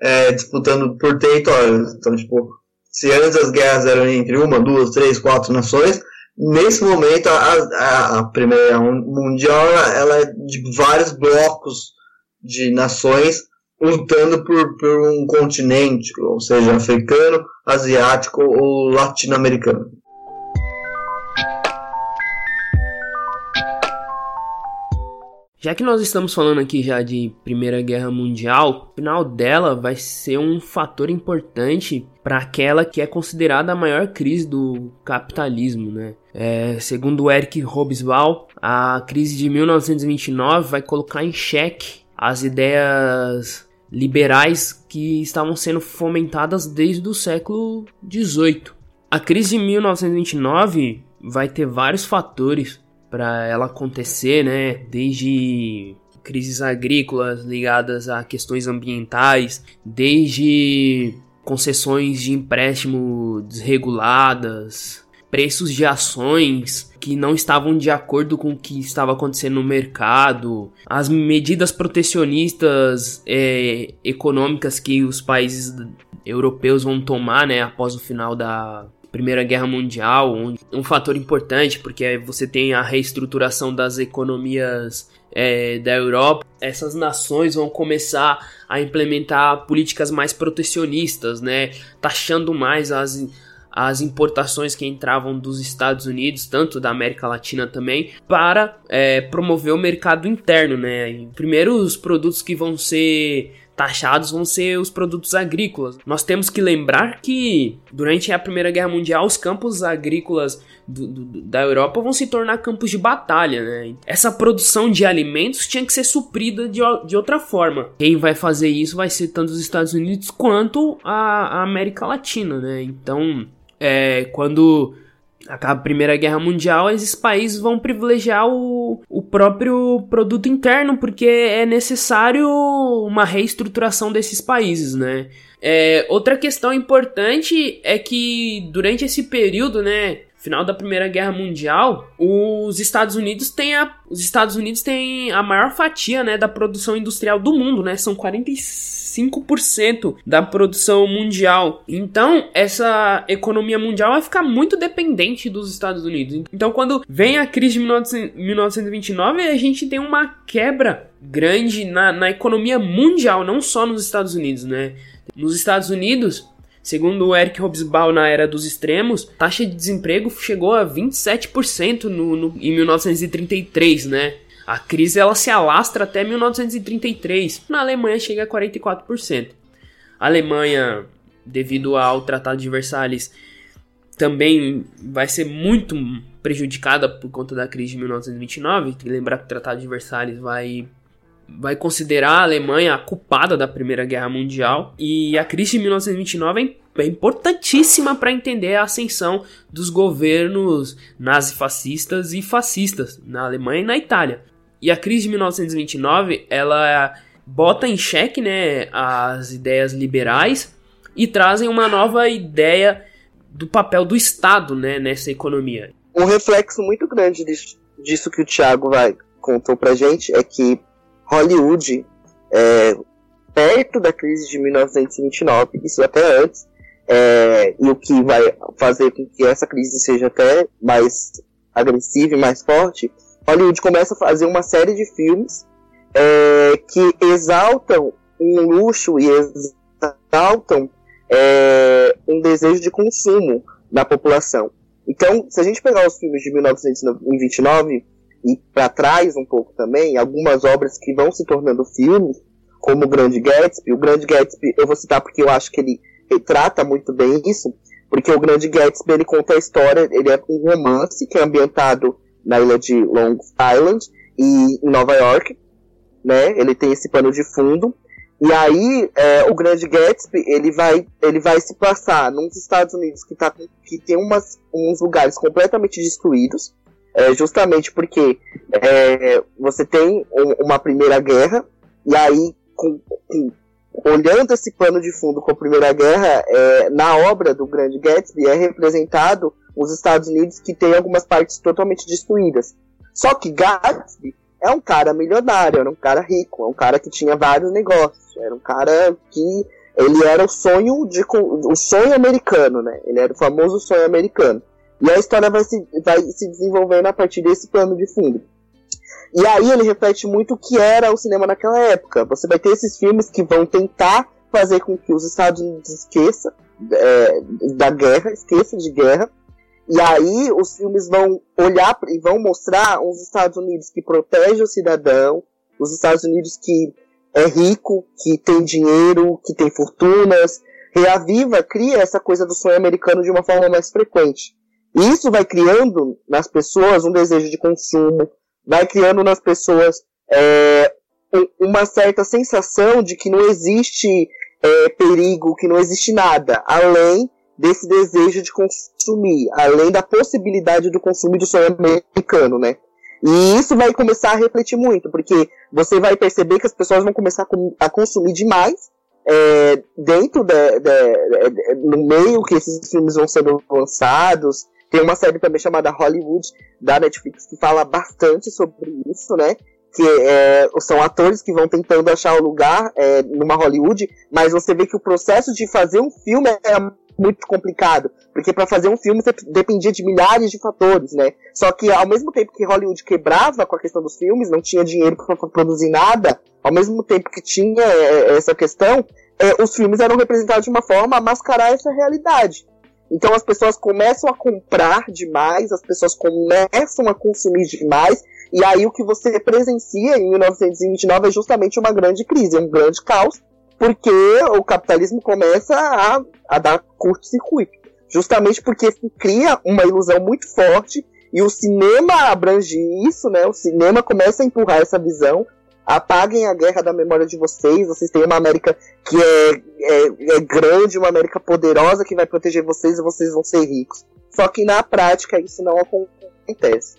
Speaker 2: é, disputando por território. Então, tipo, se antes as guerras eram entre uma, duas, três, quatro nações, nesse momento a, a, Primeira Mundial ela é de vários blocos de nações lutando por, por um continente, ou seja, africano, asiático ou latino-americano.
Speaker 1: Já que nós estamos falando aqui já de Primeira Guerra Mundial, o final dela vai ser um fator importante para aquela que é considerada a maior crise do capitalismo, né? É, segundo Eric Hobsbawm, a crise de 1929 vai colocar em xeque as ideias liberais que estavam sendo fomentadas desde o século XVIII. A crise de 1929 vai ter vários fatores para ela acontecer, né? Desde crises agrícolas ligadas a questões ambientais, desde concessões de empréstimo desreguladas, preços de ações que não estavam de acordo com o que estava acontecendo no mercado, as medidas protecionistas é, econômicas que os países europeus vão tomar, né, após o final da Primeira Guerra Mundial, um, um fator importante, porque você tem a reestruturação das economias é, da Europa, essas nações vão começar a implementar políticas mais protecionistas, né? Taxando mais as, as importações que entravam dos Estados Unidos, tanto da América Latina também, para é, promover o mercado interno, né? primeiro, os produtos que vão ser taxados vão ser os produtos agrícolas. Nós temos que lembrar que durante a Primeira Guerra Mundial os campos agrícolas do, do, da Europa vão se tornar campos de batalha, né? Essa produção de alimentos tinha que ser suprida de, de outra forma. Quem vai fazer isso vai ser tanto os Estados Unidos quanto a, a América Latina, né? Então, é, quando acaba a Primeira Guerra Mundial, esses países vão privilegiar o, o próprio produto interno, porque é necessário uma reestruturação desses países, né? É, outra questão importante é que durante esse período, né, final da Primeira Guerra Mundial, os Estados Unidos têm a, os Estados Unidos têm a maior fatia, né, da produção industrial do mundo, né? São 45% da produção mundial. Então, essa economia mundial vai ficar muito dependente dos Estados Unidos. Então, quando vem a crise de 1929, a gente tem uma quebra grande na, na economia mundial, não só nos Estados Unidos, né? Nos Estados Unidos, Segundo o Eric Hobsbawm, na era dos extremos, taxa de desemprego chegou a 27% no, no, em 1933, né? A crise ela se alastra até 1933. Na Alemanha chega a 44%. A Alemanha, devido ao Tratado de Versalhes, também vai ser muito prejudicada por conta da crise de 1929. Tem que lembrar que o Tratado de Versalhes vai vai considerar a Alemanha a culpada da Primeira Guerra Mundial e a crise de 1929 é importantíssima para entender a ascensão dos governos nazifascistas e fascistas na Alemanha e na Itália. E a crise de 1929, ela bota em xeque, né, as ideias liberais e trazem uma nova ideia do papel do Estado, né, nessa economia.
Speaker 3: Um reflexo muito grande disso, disso que o Thiago vai contou pra gente é que Hollywood é, perto da crise de 1929, isso até antes, é, e o que vai fazer com que essa crise seja até mais agressiva e mais forte, Hollywood começa a fazer uma série de filmes é, que exaltam um luxo e exaltam é, um desejo de consumo na população. Então, se a gente pegar os filmes de 1929 e para trás um pouco também, algumas obras que vão se tornando filmes, como o Grande Gatsby, o Grande Gatsby eu vou citar porque eu acho que ele retrata muito bem isso, porque o Grande Gatsby ele conta a história, ele é um romance que é ambientado na ilha de Long Island e em Nova York, né? Ele tem esse pano de fundo e aí é, o Grande Gatsby ele vai ele vai se passar nos Estados Unidos que tá que tem umas, uns lugares completamente destruídos, é, justamente porque é, você tem um, uma primeira guerra e aí com, com olhando esse pano de fundo com a Primeira Guerra, é, na obra do Grande Gatsby é representado os Estados Unidos que tem algumas partes totalmente destruídas. Só que Gatsby é um cara milionário, era um cara rico, é um cara que tinha vários negócios, era um cara que ele era o sonho de o sonho americano, né? Ele era o famoso sonho americano. E a história vai se, vai se desenvolvendo a partir desse plano de fundo. E aí ele reflete muito o que era o cinema naquela época. Você vai ter esses filmes que vão tentar fazer com que os Estados Unidos esqueça é, da guerra, esqueça de guerra. E aí os filmes vão olhar e vão mostrar os Estados Unidos que protege o cidadão, os Estados Unidos que é rico, que tem dinheiro, que tem fortunas, reaviva, cria essa coisa do sonho americano de uma forma mais frequente. E isso vai criando nas pessoas um desejo de consumo, vai criando nas pessoas é, uma certa sensação de que não existe é, perigo, que não existe nada, além desse desejo de consumir, além da possibilidade do consumo do sonho americano, né? E isso vai começar a refletir muito, porque você vai perceber que as pessoas vão começar a consumir demais é, dentro de, de, de, no meio que esses filmes vão sendo lançados, tem uma série também chamada Hollywood, da Netflix, que fala bastante sobre isso, né? Que é, são atores que vão tentando achar o lugar é, numa Hollywood, mas você vê que o processo de fazer um filme é muito complicado, porque para fazer um filme você dependia de milhares de fatores, né? Só que ao mesmo tempo que Hollywood quebrava com a questão dos filmes, não tinha dinheiro para produzir nada, ao mesmo tempo que tinha é, essa questão, é, os filmes eram representados de uma forma a mascarar essa realidade. Então as pessoas começam a comprar demais, as pessoas começam a consumir demais, e aí o que você presencia em 1929 é justamente uma grande crise, um grande caos, porque o capitalismo começa a, a dar curto-circuito. Justamente porque se cria uma ilusão muito forte e o cinema abrange isso, né? O cinema começa a empurrar essa visão apaguem a guerra da memória de vocês. Vocês têm uma América que é, é, é, grande, uma América poderosa que vai proteger vocês e vocês vão ser ricos. Só que na prática isso não acontece.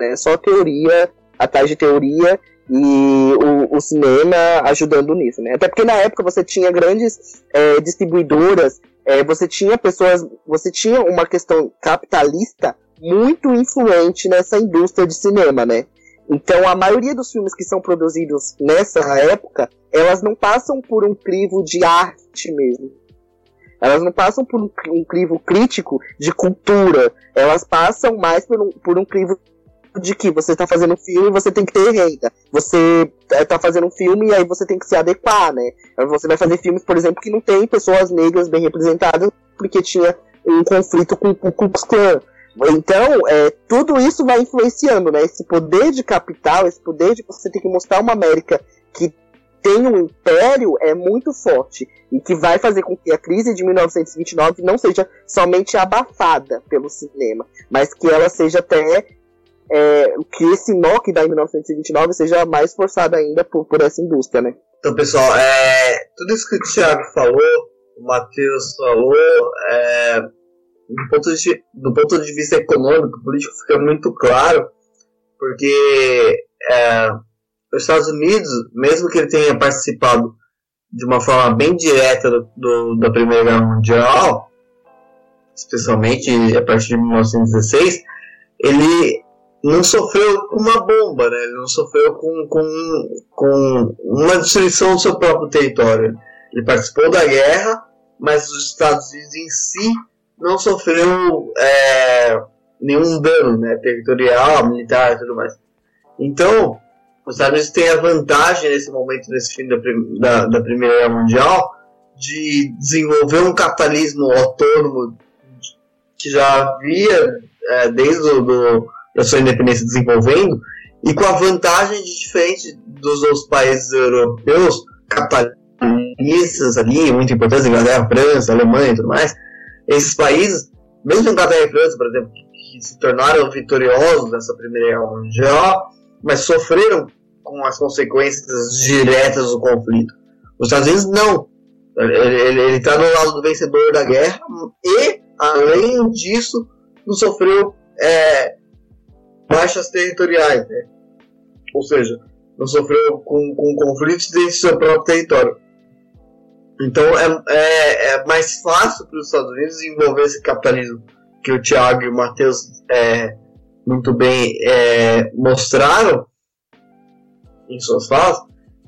Speaker 3: É né? só teoria atrás de teoria e o, o, cinema ajudando nisso, né? Até porque na época você tinha grandes é, distribuidoras, é, você tinha pessoas, você tinha uma questão capitalista muito influente nessa indústria de cinema, né? Então, a maioria dos filmes que são produzidos nessa época, elas não passam por um crivo de arte mesmo. Elas não passam por um, crivo crítico de cultura. Elas passam mais por um, por um crivo de que você está fazendo um filme e você tem que ter renda. Você está fazendo um filme e aí você tem que se adequar, né? Você vai fazer filmes, por exemplo, que não tem pessoas negras bem representadas porque tinha um conflito com o Ku Klux Klan. Então, é, tudo isso vai influenciando, né? Esse poder de capital, esse poder de você ter que mostrar uma América que tem um império é muito forte e que vai fazer com que a crise de 1929 não seja somente abafada pelo cinema, mas que ela seja até é, que esse nó que dá em 1929 seja mais forçado ainda por, por essa indústria, né?
Speaker 2: Então, pessoal, é, tudo isso que o Thiago falou, o Matheus falou, é, do ponto de, do ponto de vista econômico, político, fica muito claro, porque é, os Estados Unidos, mesmo que ele tenha participado de uma forma bem direta do, do, da Primeira Guerra Mundial, especialmente a partir de 1916, ele não sofreu com uma bomba, né? Ele não sofreu com, com, com uma destruição do seu próprio território. Ele participou da guerra, mas os Estados Unidos em si não sofreu é, nenhum dano né, territorial, militar e tudo mais. Então, os Estados Unidos têm a vantagem nesse momento, nesse fim da, da, da Primeira Guerra Mundial, de desenvolver um capitalismo autônomo que já havia é, desde o, do, da sua independência desenvolvendo, e com a vantagem de diferente dos outros países europeus capitalistas ali, muito importantes, Inglaterra, França, Alemanha e tudo mais, esses países, mesmo Inglaterra e França, por exemplo, que se tornaram vitoriosos nessa Primeira Guerra Mundial, mas sofreram com as consequências diretas do conflito. Os Estados Unidos não. Ele está no lado do vencedor da guerra e, além disso, não sofreu é, baixas territoriais, né? ou seja, não sofreu com, com conflitos dentro do seu próprio território. Então é, é, é mais fácil para os Estados Unidos desenvolver esse capitalismo que o Thiago e o Matheus é, muito bem é, mostraram em suas falas,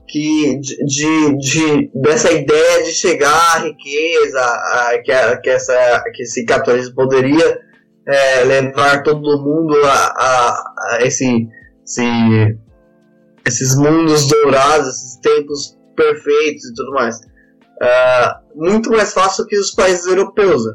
Speaker 2: que de, de, dessa ideia de chegar à riqueza, a, que, a, que, essa, que esse capitalismo poderia é, levar todo mundo a, a, a esse, esse, esses mundos dourados, esses tempos perfeitos e tudo mais. Uh, muito mais fácil que os países europeus. Né?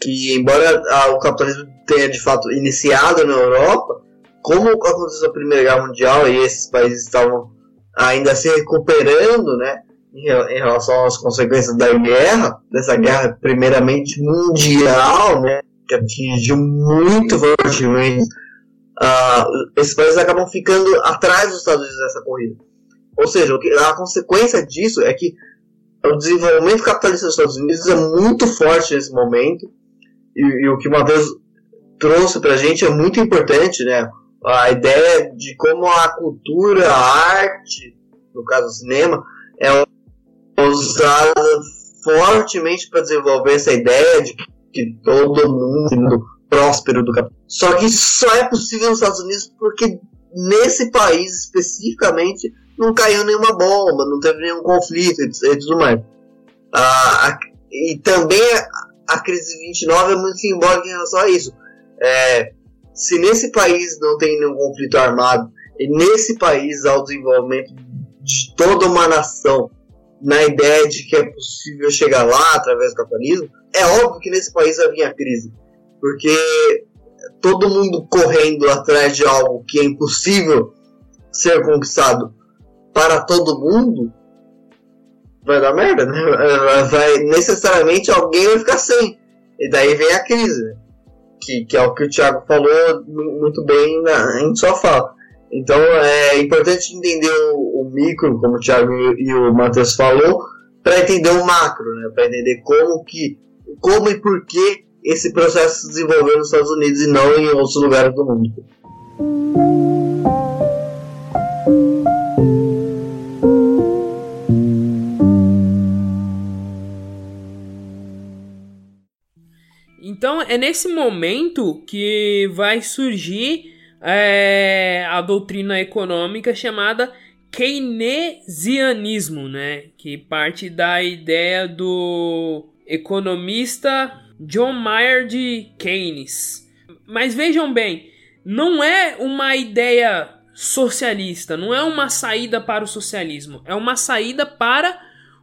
Speaker 2: Que, embora a, o capitalismo tenha de fato iniciado na Europa, como aconteceu a Primeira Guerra Mundial e esses países estavam ainda se recuperando, né, em, em relação às consequências da guerra, dessa guerra primeiramente mundial, né, que atingiu muito fortemente, uh, esses países acabam ficando atrás dos Estados Unidos nessa corrida. Ou seja, a consequência disso é que o desenvolvimento capitalista dos Estados Unidos é muito forte nesse momento, e, e o que uma vez trouxe para a gente é muito importante, né? a ideia de como a cultura, a arte, no caso o cinema, é usada fortemente para desenvolver essa ideia de que todo mundo próspero do capitalismo. Só que isso só é possível nos Estados Unidos porque nesse país especificamente não caiu nenhuma bomba, não teve nenhum conflito e, tudo mais. Ah, e também a, a crise de 29 é muito simbólica em relação a isso. É, se nesse país não tem nenhum conflito armado, e nesse país há o desenvolvimento de toda uma nação na ideia de que é possível chegar lá através do capitalismo, é óbvio que nesse país vai vir a crise. Porque todo mundo correndo atrás de algo que é impossível ser conquistado para todo mundo, vai dar merda, né? Vai, necessariamente alguém vai ficar sem. E daí vem a crise. Que, que é o que o Thiago falou muito bem na, em sua fala. Então é importante entender o, o micro, como o Thiago e o Matheus falou, para entender o macro, né? para entender como que, como e por que esse processo se desenvolveu nos Estados Unidos e não em outros lugares do mundo.
Speaker 1: Então é nesse momento que vai surgir é, a doutrina econômica chamada keynesianismo, né? Que parte da ideia do economista John Maynard Keynes. Mas vejam bem, não é uma ideia socialista, não é uma saída para o socialismo, é uma saída para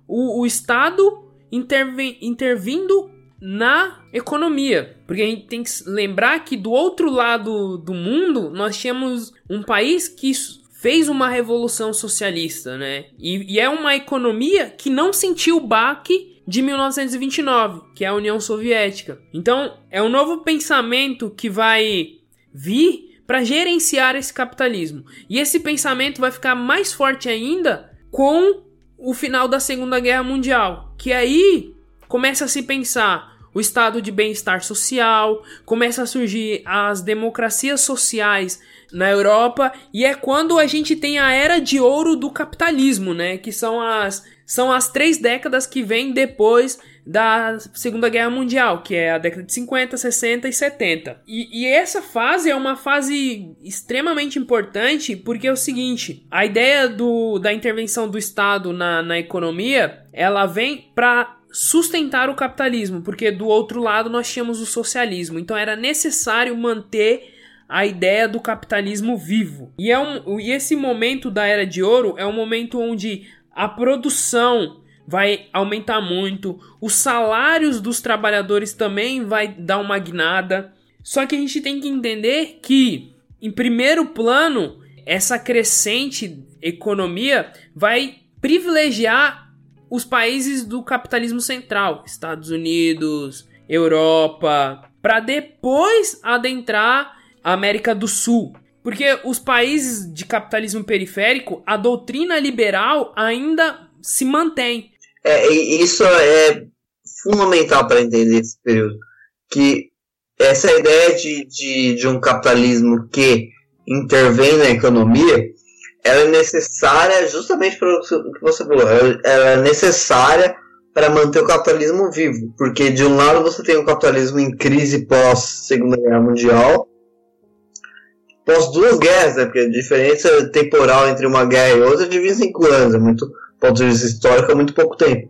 Speaker 1: o, o Estado intervindo na economia. Porque a gente tem que lembrar que do outro lado do mundo nós tínhamos um país que fez uma revolução socialista, né? E, e é uma economia que não sentiu o baque de 1929, que é a União Soviética. Então, é um novo pensamento que vai vir para gerenciar esse capitalismo. E esse pensamento vai ficar mais forte ainda com o final da Segunda Guerra Mundial, que aí começa a se pensar o estado de bem-estar social, começa a surgir as democracias sociais na Europa e é quando a gente tem a era de ouro do capitalismo, né? Que são as são as três décadas que vêm depois da Segunda Guerra Mundial, que é a década de 50, 60 e 70. E, e, essa fase é uma fase extremamente importante porque é o seguinte: a ideia do, da intervenção do Estado na, na economia ela vem para sustentar o capitalismo, porque do outro lado nós tínhamos o socialismo. Então era necessário manter a ideia do capitalismo vivo. E, é um, e esse momento da Era de Ouro é um momento onde a produção vai aumentar muito, os salários dos trabalhadores também vai dar uma guinada. Só que a gente tem que entender que, em primeiro plano, essa crescente economia vai privilegiar os países do capitalismo central, Estados Unidos, Europa, para depois adentrar a América do Sul. Porque os países de capitalismo periférico, a doutrina liberal ainda se mantém.
Speaker 2: É, isso é fundamental para entender esse período. Que essa ideia de, de, de um capitalismo que intervém na economia ela é necessária justamente para o que você falou. Ela é necessária para manter o capitalismo vivo, porque de um lado você tem o capitalismo em crise pós Segunda Guerra Mundial, pós duas guerras, né? Porque a diferença temporal entre uma guerra e outra é de 25 anos, é muito, ponto de vista histórico, é muito pouco tempo.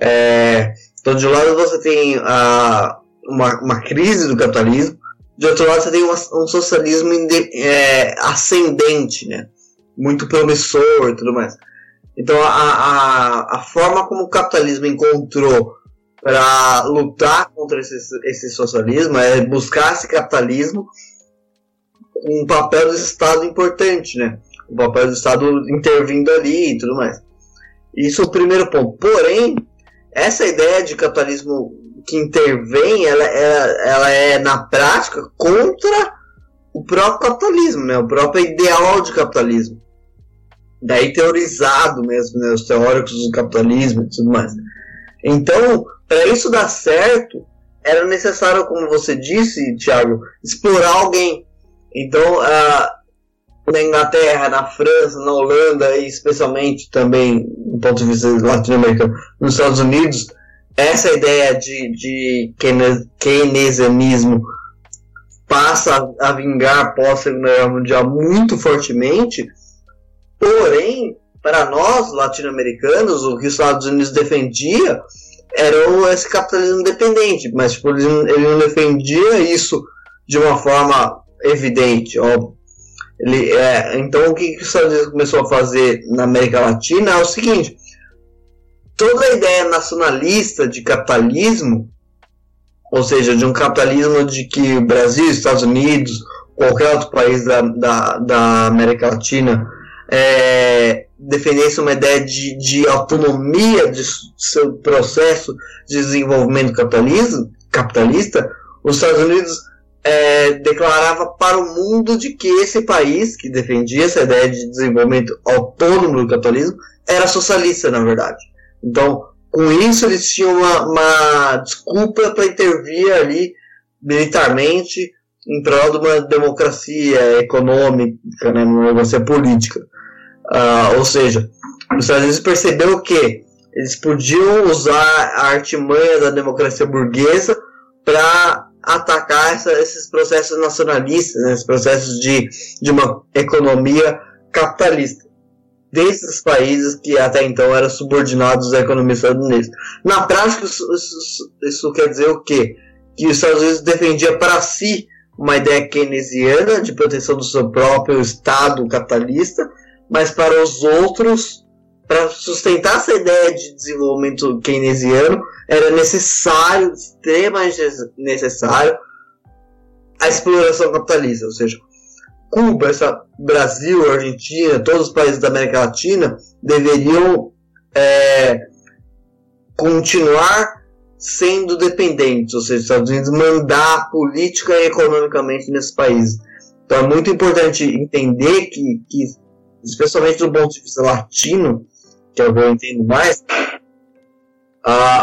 Speaker 2: É, então, de um lado você tem a, uma, uma crise do capitalismo, de outro lado você tem uma, um socialismo é, ascendente, né? Muito promissor e tudo mais. Então a, a, a forma como o capitalismo encontrou para lutar contra esse, esse socialismo é buscar esse capitalismo com um papel do Estado importante, né? O papel do Estado intervindo ali e tudo mais. Isso é o primeiro ponto. Porém, essa ideia de capitalismo que intervém, ela, ela, ela é na prática contra o próprio capitalismo, né? O próprio ideal de capitalismo daí teorizado mesmo, né, os teóricos do capitalismo e tudo mais. Então, para isso dar certo, era necessário, como você disse, Thiago, explorar alguém. Então, uh, na Inglaterra, na França, na Holanda e especialmente também, do ponto de vista latino-americano, nos Estados Unidos, essa ideia de, de keynesianismo passa a vingar após a Segunda Guerra Mundial muito fortemente, Porém, para nós, latino-americanos, o que os Estados Unidos defendia era esse capitalismo dependente, mas tipo, ele, não defendia isso de uma forma evidente, óbvio. Ele, é, então, o que, que os Estados Unidos começou a fazer na América Latina é o seguinte: toda a ideia nacionalista de capitalismo, ou seja, de um capitalismo de que o Brasil, Estados Unidos, qualquer outro país da, da, da América Latina é, defendesse uma ideia de, de autonomia de seu processo de desenvolvimento capitalista, os Estados Unidos é, declarava para o mundo de que esse país, que defendia essa ideia de desenvolvimento autônomo do capitalismo, era socialista, na verdade. Então, com isso, eles tinham uma, uma desculpa para intervir ali militarmente em prol de uma democracia econômica, né, uma democracia política. Uh, ou seja, os Estados Unidos percebeu que eles podiam usar a artimanha da democracia burguesa para atacar essa, esses processos nacionalistas, né, esses processos de, de uma economia capitalista desses países que até então eram subordinados à economia estadunidense. Na prática, isso, isso, isso quer dizer o quê? Que os Estados Unidos defendia para si uma ideia keynesiana de proteção do seu próprio Estado capitalista mas para os outros, para sustentar essa ideia de desenvolvimento keynesiano, era necessário, extremamente necessário, a exploração capitalista, ou seja, Cuba, essa, Brasil, Argentina, todos os países da América Latina deveriam é, continuar sendo dependentes, ou seja, os Estados Unidos mandar política e economicamente nesses países. Então é muito importante entender que, que especialmente do ponto de vista latino, que é o que eu entendo mais,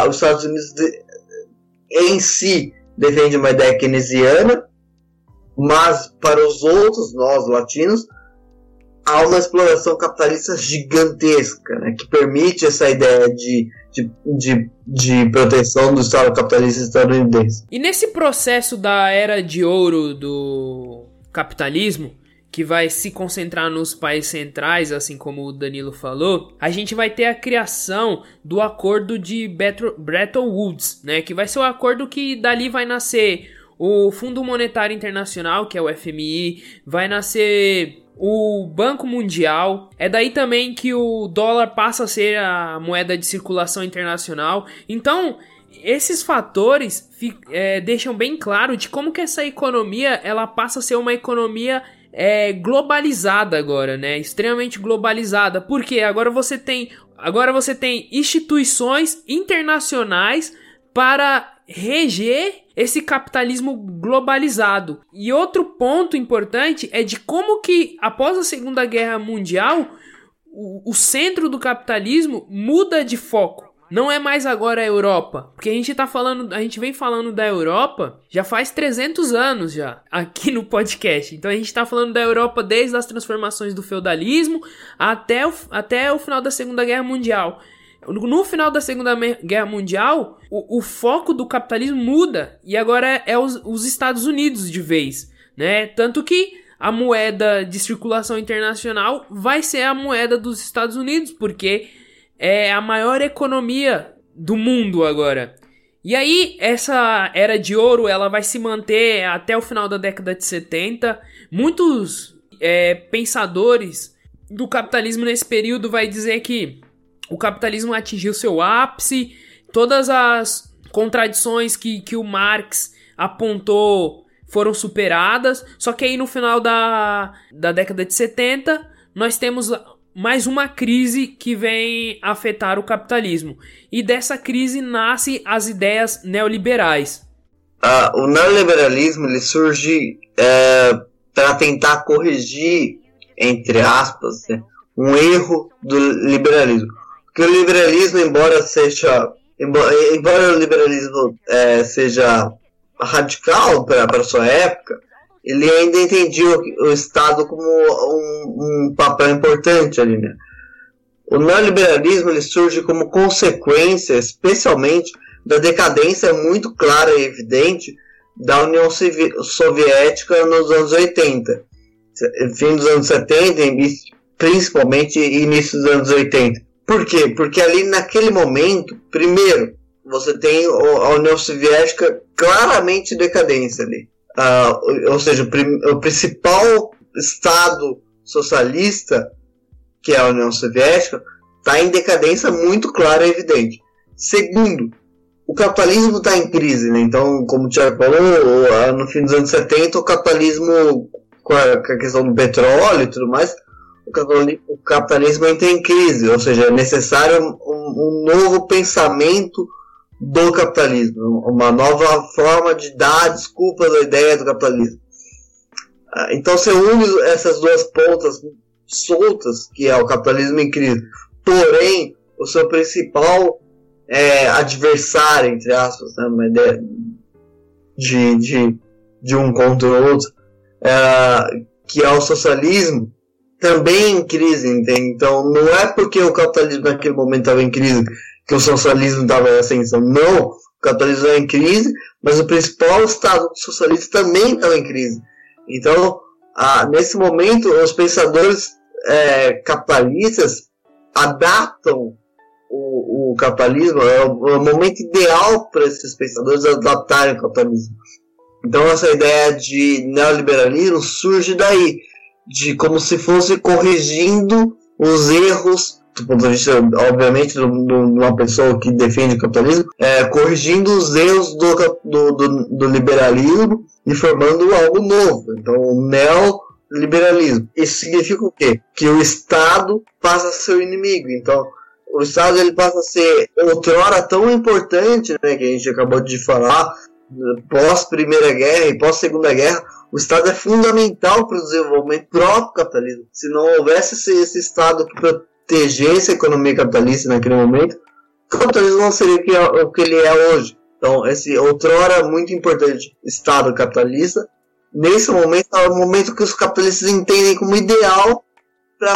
Speaker 2: os Estados Unidos de, em si defende uma ideia keynesiana, mas para os outros, nós latinos, há uma exploração capitalista gigantesca, né, que permite essa ideia de, de, de, de, proteção do Estado capitalista estadunidense.
Speaker 1: E nesse processo da era de ouro do capitalismo, que vai se concentrar nos países centrais, assim como o Danilo falou, a gente vai ter a criação do acordo de Bretton Woods, né, que vai ser o acordo que dali vai nascer o Fundo Monetário Internacional, que é o FMI, vai nascer o Banco Mundial. É daí também que o dólar passa a ser a moeda de circulação internacional. Então, esses fatores é, deixam bem claro de como que essa economia ela passa a ser uma economia é, globalizada agora, né? Extremamente globalizada. Porque agora você tem agora você tem instituições internacionais para reger esse capitalismo globalizado. E outro ponto importante é de como que após a Segunda Guerra Mundial o, o centro do capitalismo muda de foco. Não é mais agora a Europa, porque a gente tá falando, a gente vem falando da Europa já faz 300 anos já aqui no podcast. Então a gente tá falando da Europa desde as transformações do feudalismo até o, até o final da Segunda Guerra Mundial. No final da Segunda Guerra Mundial, o, o foco do capitalismo muda e agora é, é os, os Estados Unidos de vez, né? Tanto que a moeda de circulação internacional vai ser a moeda dos Estados Unidos, porque é a maior economia do mundo agora. E aí, essa era de ouro, ela vai se manter até o final da década de 70. Muitos é, pensadores do capitalismo nesse período vai dizer que o capitalismo atingiu seu ápice, todas as contradições que, que o Marx apontou foram superadas, só que aí no final da, da década de 70 nós temos mais uma crise que vem afetar o capitalismo. E dessa crise nasce as ideias neoliberais.
Speaker 2: Ah, o neoliberalismo ele surge é, para tentar corrigir, entre aspas, né, um erro do liberalismo. Porque o liberalismo, embora seja. Embora, embora o liberalismo é, seja radical para sua época, ele ainda entendia o, o Estado como um, um, papel importante ali, né? O neoliberalismo ele surge como consequência, especialmente, da decadência muito clara e evidente da União Soviética nos anos 80, fim dos anos 70 e principalmente início dos anos 80. Por quê? Porque ali naquele momento, primeiro, você tem a União Soviética claramente decadência ali uh, ou seja, o, o principal Estado socialista, que é a União Soviética, está em decadência muito clara e evidente. Segundo, o capitalismo está em crise, né? Então, como o Tiago falou, no fim dos anos 70, o capitalismo, com a, com a questão do petróleo e tudo mais, o capitalismo entra em crise, ou seja, é necessário um, um novo pensamento do capitalismo, uma nova forma de dar desculpas à ideia do capitalismo. Ah, então você une essas duas pontas soltas, que é o capitalismo em crise, porém o seu principal é, adversário, entre aspas, né, uma ideia de, de, de um contra o outro, é, que é o socialismo, também em crise, entende? Então não é porque o capitalismo naquele momento estava em crise que o socialismo estava em ascensão. Não, o capitalismo estava em crise, mas o principal estado socialista também estava em crise. Então, nesse momento, os pensadores é, capitalistas adaptam o, o capitalismo, é o, é o, momento ideal para esses pensadores adaptarem o capitalismo. Então, essa ideia de neoliberalismo surge daí, de como se fosse corrigindo os erros do ponto de vista, obviamente, de uma pessoa que defende o capitalismo, é, corrigindo os erros do, do, do, do liberalismo e formando algo novo. Então, o neoliberalismo. Isso significa o quê? Que o Estado passa a ser o inimigo. Então, o Estado ele passa a ser outrora tão importante, né, que a gente acabou de falar, pós Primeira Guerra e pós Segunda Guerra, o Estado é fundamental para o desenvolvimento próprio capitalismo. Se não houvesse esse, esse Estado que protegesse a economia capitalista naquele momento, o capitalismo não seria o que ele é hoje. Então, esse outrora muito importante Estado capitalista, nesse momento é o momento que os capitalistas entendem como ideal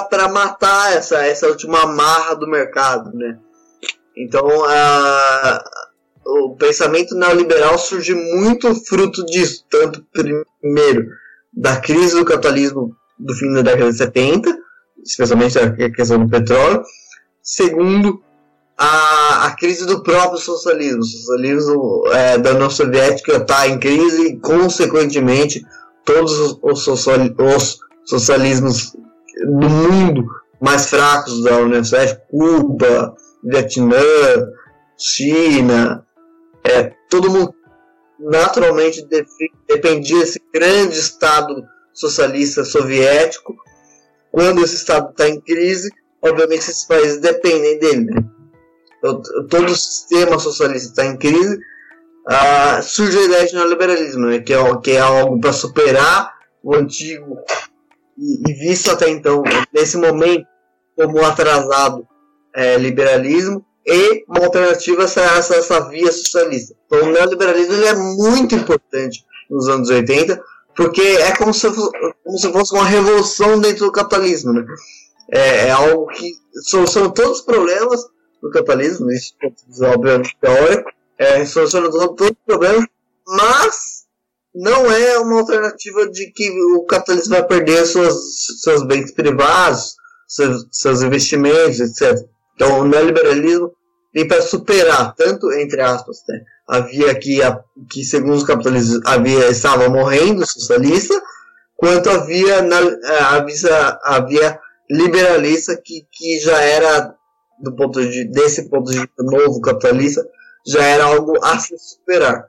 Speaker 2: para matar essa, essa última amarra do mercado, né? Então, a, o pensamento neoliberal surge muito fruto disso, tanto primeiro da crise do capitalismo do fim da década de 70, especialmente a questão do petróleo, segundo a, a crise do próprio socialismo. O socialismo é, da União Soviética está em crise e, consequentemente, todos os, os, os socialismos do mundo mais fracos da União Soviética, Cuba, Vietnã, China, é, todo mundo naturalmente dependia desse grande Estado socialista soviético. Quando esse Estado está em crise, obviamente esses países dependem dele. Né? Então, todo o sistema socialista está em crise. Ah, surge a ideia de neoliberalismo, né? que, é, que é algo para superar o antigo e, e, visto até então, nesse momento, como atrasado é, liberalismo e uma alternativa a essa, essa, essa, via socialista. Então, o neoliberalismo ele é muito importante nos anos 80, porque é como se, como se fosse uma revolução dentro do capitalismo. Né? É, é algo que soluciona todos os problemas do capitalismo, isso é obviamente teórico, é, soluciona todos os problemas, mas não é uma alternativa de que o capitalismo vai perder suas, seus bens privados, seus, seus investimentos, etc. Então, o neoliberalismo vem para superar, tanto, entre aspas, né, havia que, a, que segundo os capitalistas havia, estava morrendo socialista, quanto havia, na, havia, havia liberalista que, que já era, do ponto de, desse ponto de vista novo capitalista, já era algo a se superar.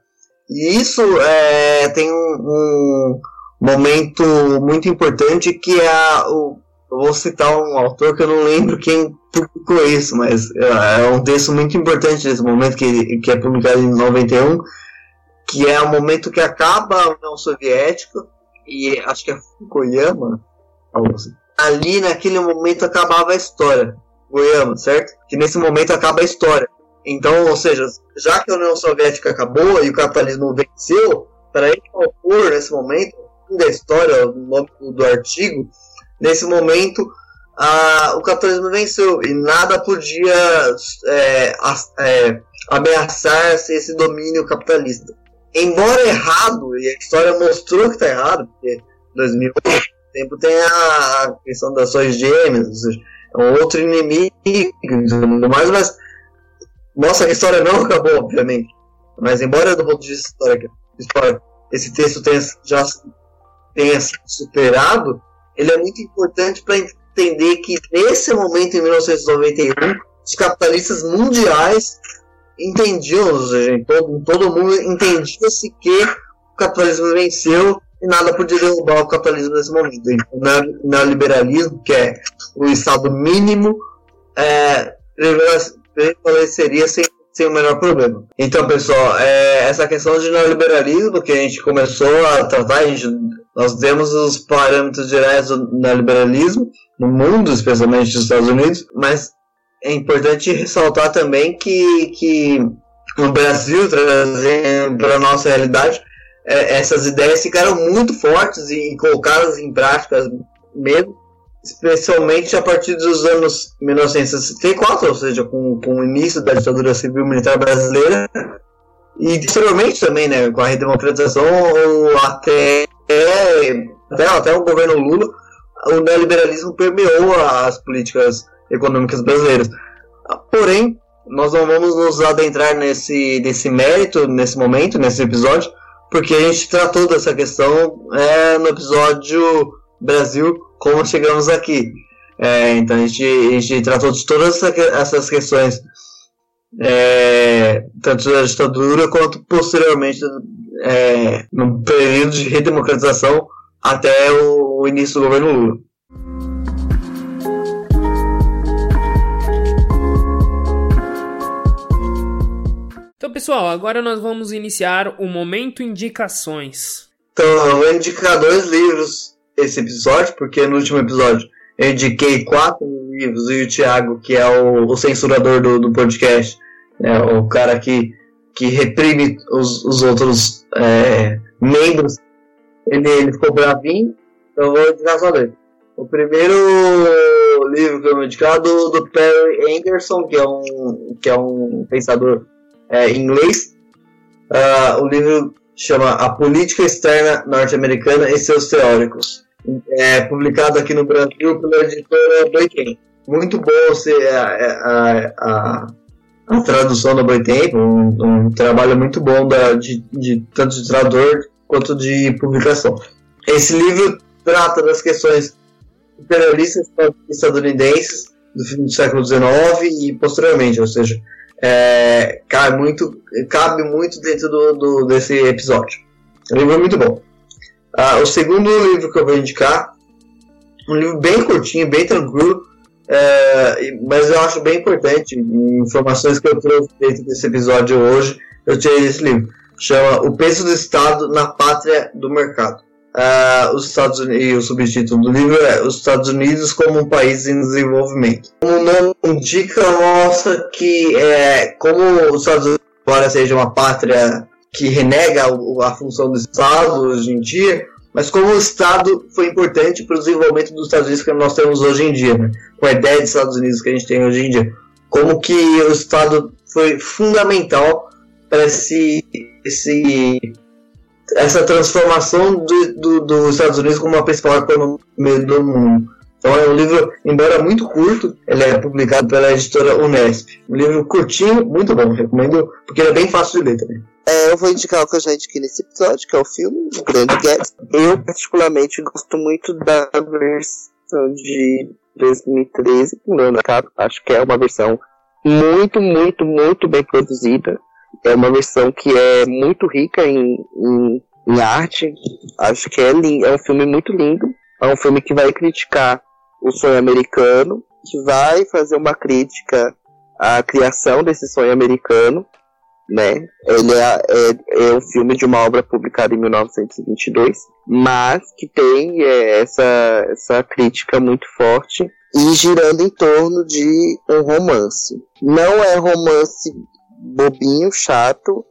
Speaker 2: E isso é, tem um, um, momento muito importante que é o, eu vou citar um autor que eu não lembro quem publicou isso, mas é, é um texto muito importante nesse momento que, que é publicado em 91, que é o momento que acaba a União Soviética e acho que é Fukuyama, assim. ali naquele momento acabava a história. Fukuyama, certo? Que nesse momento acaba a história. Então, ou seja, já que a União Soviética acabou e o capitalismo venceu, para ele autor nesse momento, da história, o nome do artigo, nesse momento a, o capitalismo venceu e nada podia é, é, ameaçar esse domínio capitalista. Embora errado, e a história mostrou que está errado, porque 2000 tempo tem a questão das ações gêmeas, ou seja, é um outro inimigo e tudo mais, mas que a história não acabou, obviamente. Mas embora do ponto de vista histórico, esse texto tenha, já tenha sido superado, ele é muito importante para entender que nesse momento, em 1991, os capitalistas mundiais entendiam, ou seja, em todo, em todo mundo entendia-se que o capitalismo venceu e nada podia derrubar o capitalismo nesse momento. Então, o neoliberalismo, que é o estado mínimo, é, prevaleceria sem, sem o menor problema. Então, pessoal, é, essa questão de neoliberalismo que a gente começou a tratar, a gente, nós temos os parâmetros gerais do neoliberalismo no mundo, especialmente nos Estados Unidos, mas é importante ressaltar também que, que no Brasil, trazendo para a nossa realidade, é, essas ideias ficaram muito fortes e colocadas em prática mesmo especialmente a partir dos anos 1964, ou seja, com, com o início da ditadura civil-militar brasileira, e posteriormente também, né, com a redemocratização, até, até, até o governo Lula, o neoliberalismo permeou as políticas econômicas brasileiras. Porém, nós não vamos nos adentrar nesse, nesse mérito, nesse momento, nesse episódio, porque a gente tratou dessa questão é, no episódio Brasil como chegamos aqui. É, então a gente, a gente tratou de todas essas questões, é, tanto da ditadura quanto posteriormente é, no período de redemocratização até o, início do governo Lula.
Speaker 1: Então, pessoal, agora nós vamos iniciar o momento indicações.
Speaker 2: Então, eu vou indicar dois livros esse episódio, porque no último episódio eu indiquei quatro livros e o Thiago, que é o, o censurador do, do podcast, né, o cara que que reprime os, os outros é, membros, ele, ele ficou bravinho, então vou indicar só dele. O primeiro livro que eu vou indicar é do, do Perry Anderson, que é um, que é um pensador é, inglês. Uh, o livro chama A Política Externa Norte-Americana e Seus Teóricos. É publicado aqui no Brasil pela editora Boitempo. Muito bom ser a, a, a, a tradução da Boitempo, um, um trabalho muito bom da, de, de, tanto de tradutor quanto de publicação. Esse livro trata das questões imperialistas estadunidenses do fim do século XIX e posteriormente, ou seja, é, cabe, muito, cabe muito dentro do, do, desse episódio. O livro é muito bom. Ah, o segundo livro que eu vou indicar, um livro bem curtinho, bem tranquilo, é, mas eu acho bem importante, informações que eu trouxe dentro desse episódio hoje, eu tirei desse livro. Chama O Peso do Estado na Pátria do Mercado uh, os Estados Unidos, e o subtítulo do livro é Os Estados Unidos como um país em desenvolvimento. O nome indica, mostra que é, como os Estados Unidos, embora seja uma pátria que renega a função do Estado hoje em dia, mas como o Estado foi importante para o desenvolvimento dos Estados Unidos que nós temos hoje em dia, né? com a ideia dos Estados Unidos que a gente tem hoje em dia. Como que o Estado foi fundamental para esse, esse essa transformação do, do, dos Estados Unidos como uma principal economia do mundo. Então é um livro, embora muito curto, ele é publicado pela editora Unesp. Um livro curtinho, muito bom, recomendo, porque ele é bem fácil de ler também.
Speaker 3: É, eu vou indicar o que eu já indiquei nesse episódio, que é o filme O Grande Gatsby. Eu, particularmente, gosto muito da versão de 2013 com Leonardo Acho que é uma versão muito, muito, muito bem produzida. É uma versão que é muito rica em, em, em arte. Acho que é, é um filme muito lindo. É um filme que vai criticar o sonho americano, que vai fazer uma crítica à criação desse sonho americano, né? Ele é, é, é um filme de uma obra publicada em 1922, mas que tem é, essa, essa crítica muito forte e girando em torno de um romance. Não é romance bobinho, chato,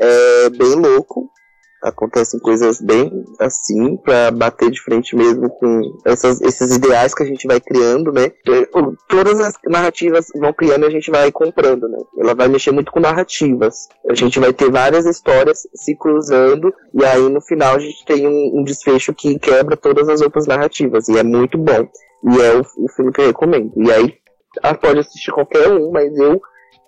Speaker 3: é bem louco. Acontecem coisas bem assim, para bater de frente mesmo com essas, esses ideais que a gente vai criando, né? Todas as narrativas vão criando e a gente vai comprando, né? Ela vai mexer muito com narrativas. A gente vai ter várias histórias se cruzando, e aí no final a gente tem um, um desfecho que quebra todas as outras narrativas, e é muito bom. E é o, o filme que eu recomendo. E aí, pode assistir qualquer um, mas eu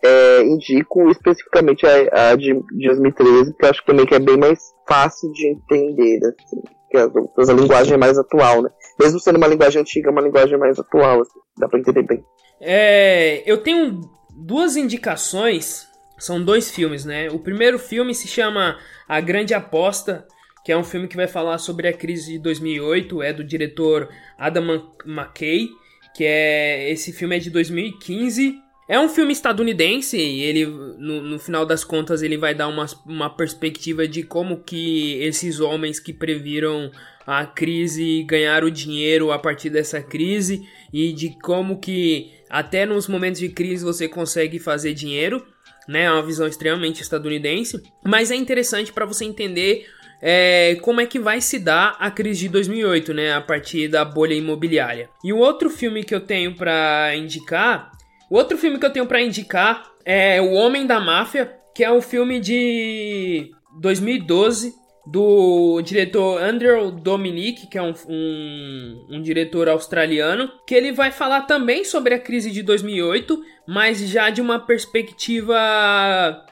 Speaker 3: é, indico especificamente a, a de, de 2013, que acho também que é bem mais fácil de entender, assim, que a linguagem é mais atual, né? Mesmo sendo uma linguagem antiga, é uma linguagem mais atual, assim, dá pra entender bem.
Speaker 1: É, eu tenho duas indicações, são dois filmes, né? O primeiro filme se chama A Grande Aposta, que é um filme que vai falar sobre a crise de 2008, é do diretor Adam McKay, que é esse filme é de 2015 é um filme estadunidense e ele, no, no, final das contas, ele vai dar uma, uma perspectiva de como que esses homens que previram a crise ganharam dinheiro a partir dessa crise e de como que até nos momentos de crise você consegue fazer dinheiro, né? É uma visão extremamente estadunidense, mas é interessante para você entender é, como é que vai se dar a crise de 2008, né? A partir da bolha imobiliária. E o outro filme que eu tenho para indicar o outro filme que eu tenho para indicar é O Homem da Máfia, que é um filme de 2012 do diretor Andrew Dominic, que é um, um, um, diretor australiano, que ele vai falar também sobre a crise de 2008, mas já de uma perspectiva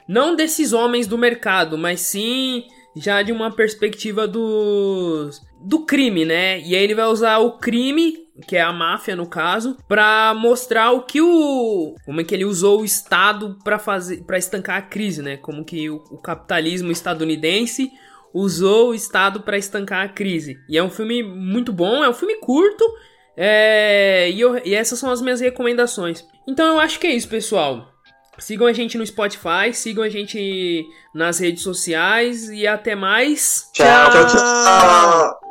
Speaker 1: não desses homens do mercado, mas sim já de uma perspectiva dos do crime, né? E aí ele vai usar o crime que é a máfia no caso, para mostrar o que o como é que ele usou o Estado para fazer para estancar a crise, né? Como que o, o capitalismo estadunidense usou o Estado para estancar a crise. E é um filme muito bom, é um filme curto. É, e, eu, e essas são as minhas recomendações. Então eu acho que é isso, pessoal. Sigam a gente no Spotify, sigam a gente nas redes sociais e até mais.
Speaker 2: tchau. tchau, tchau.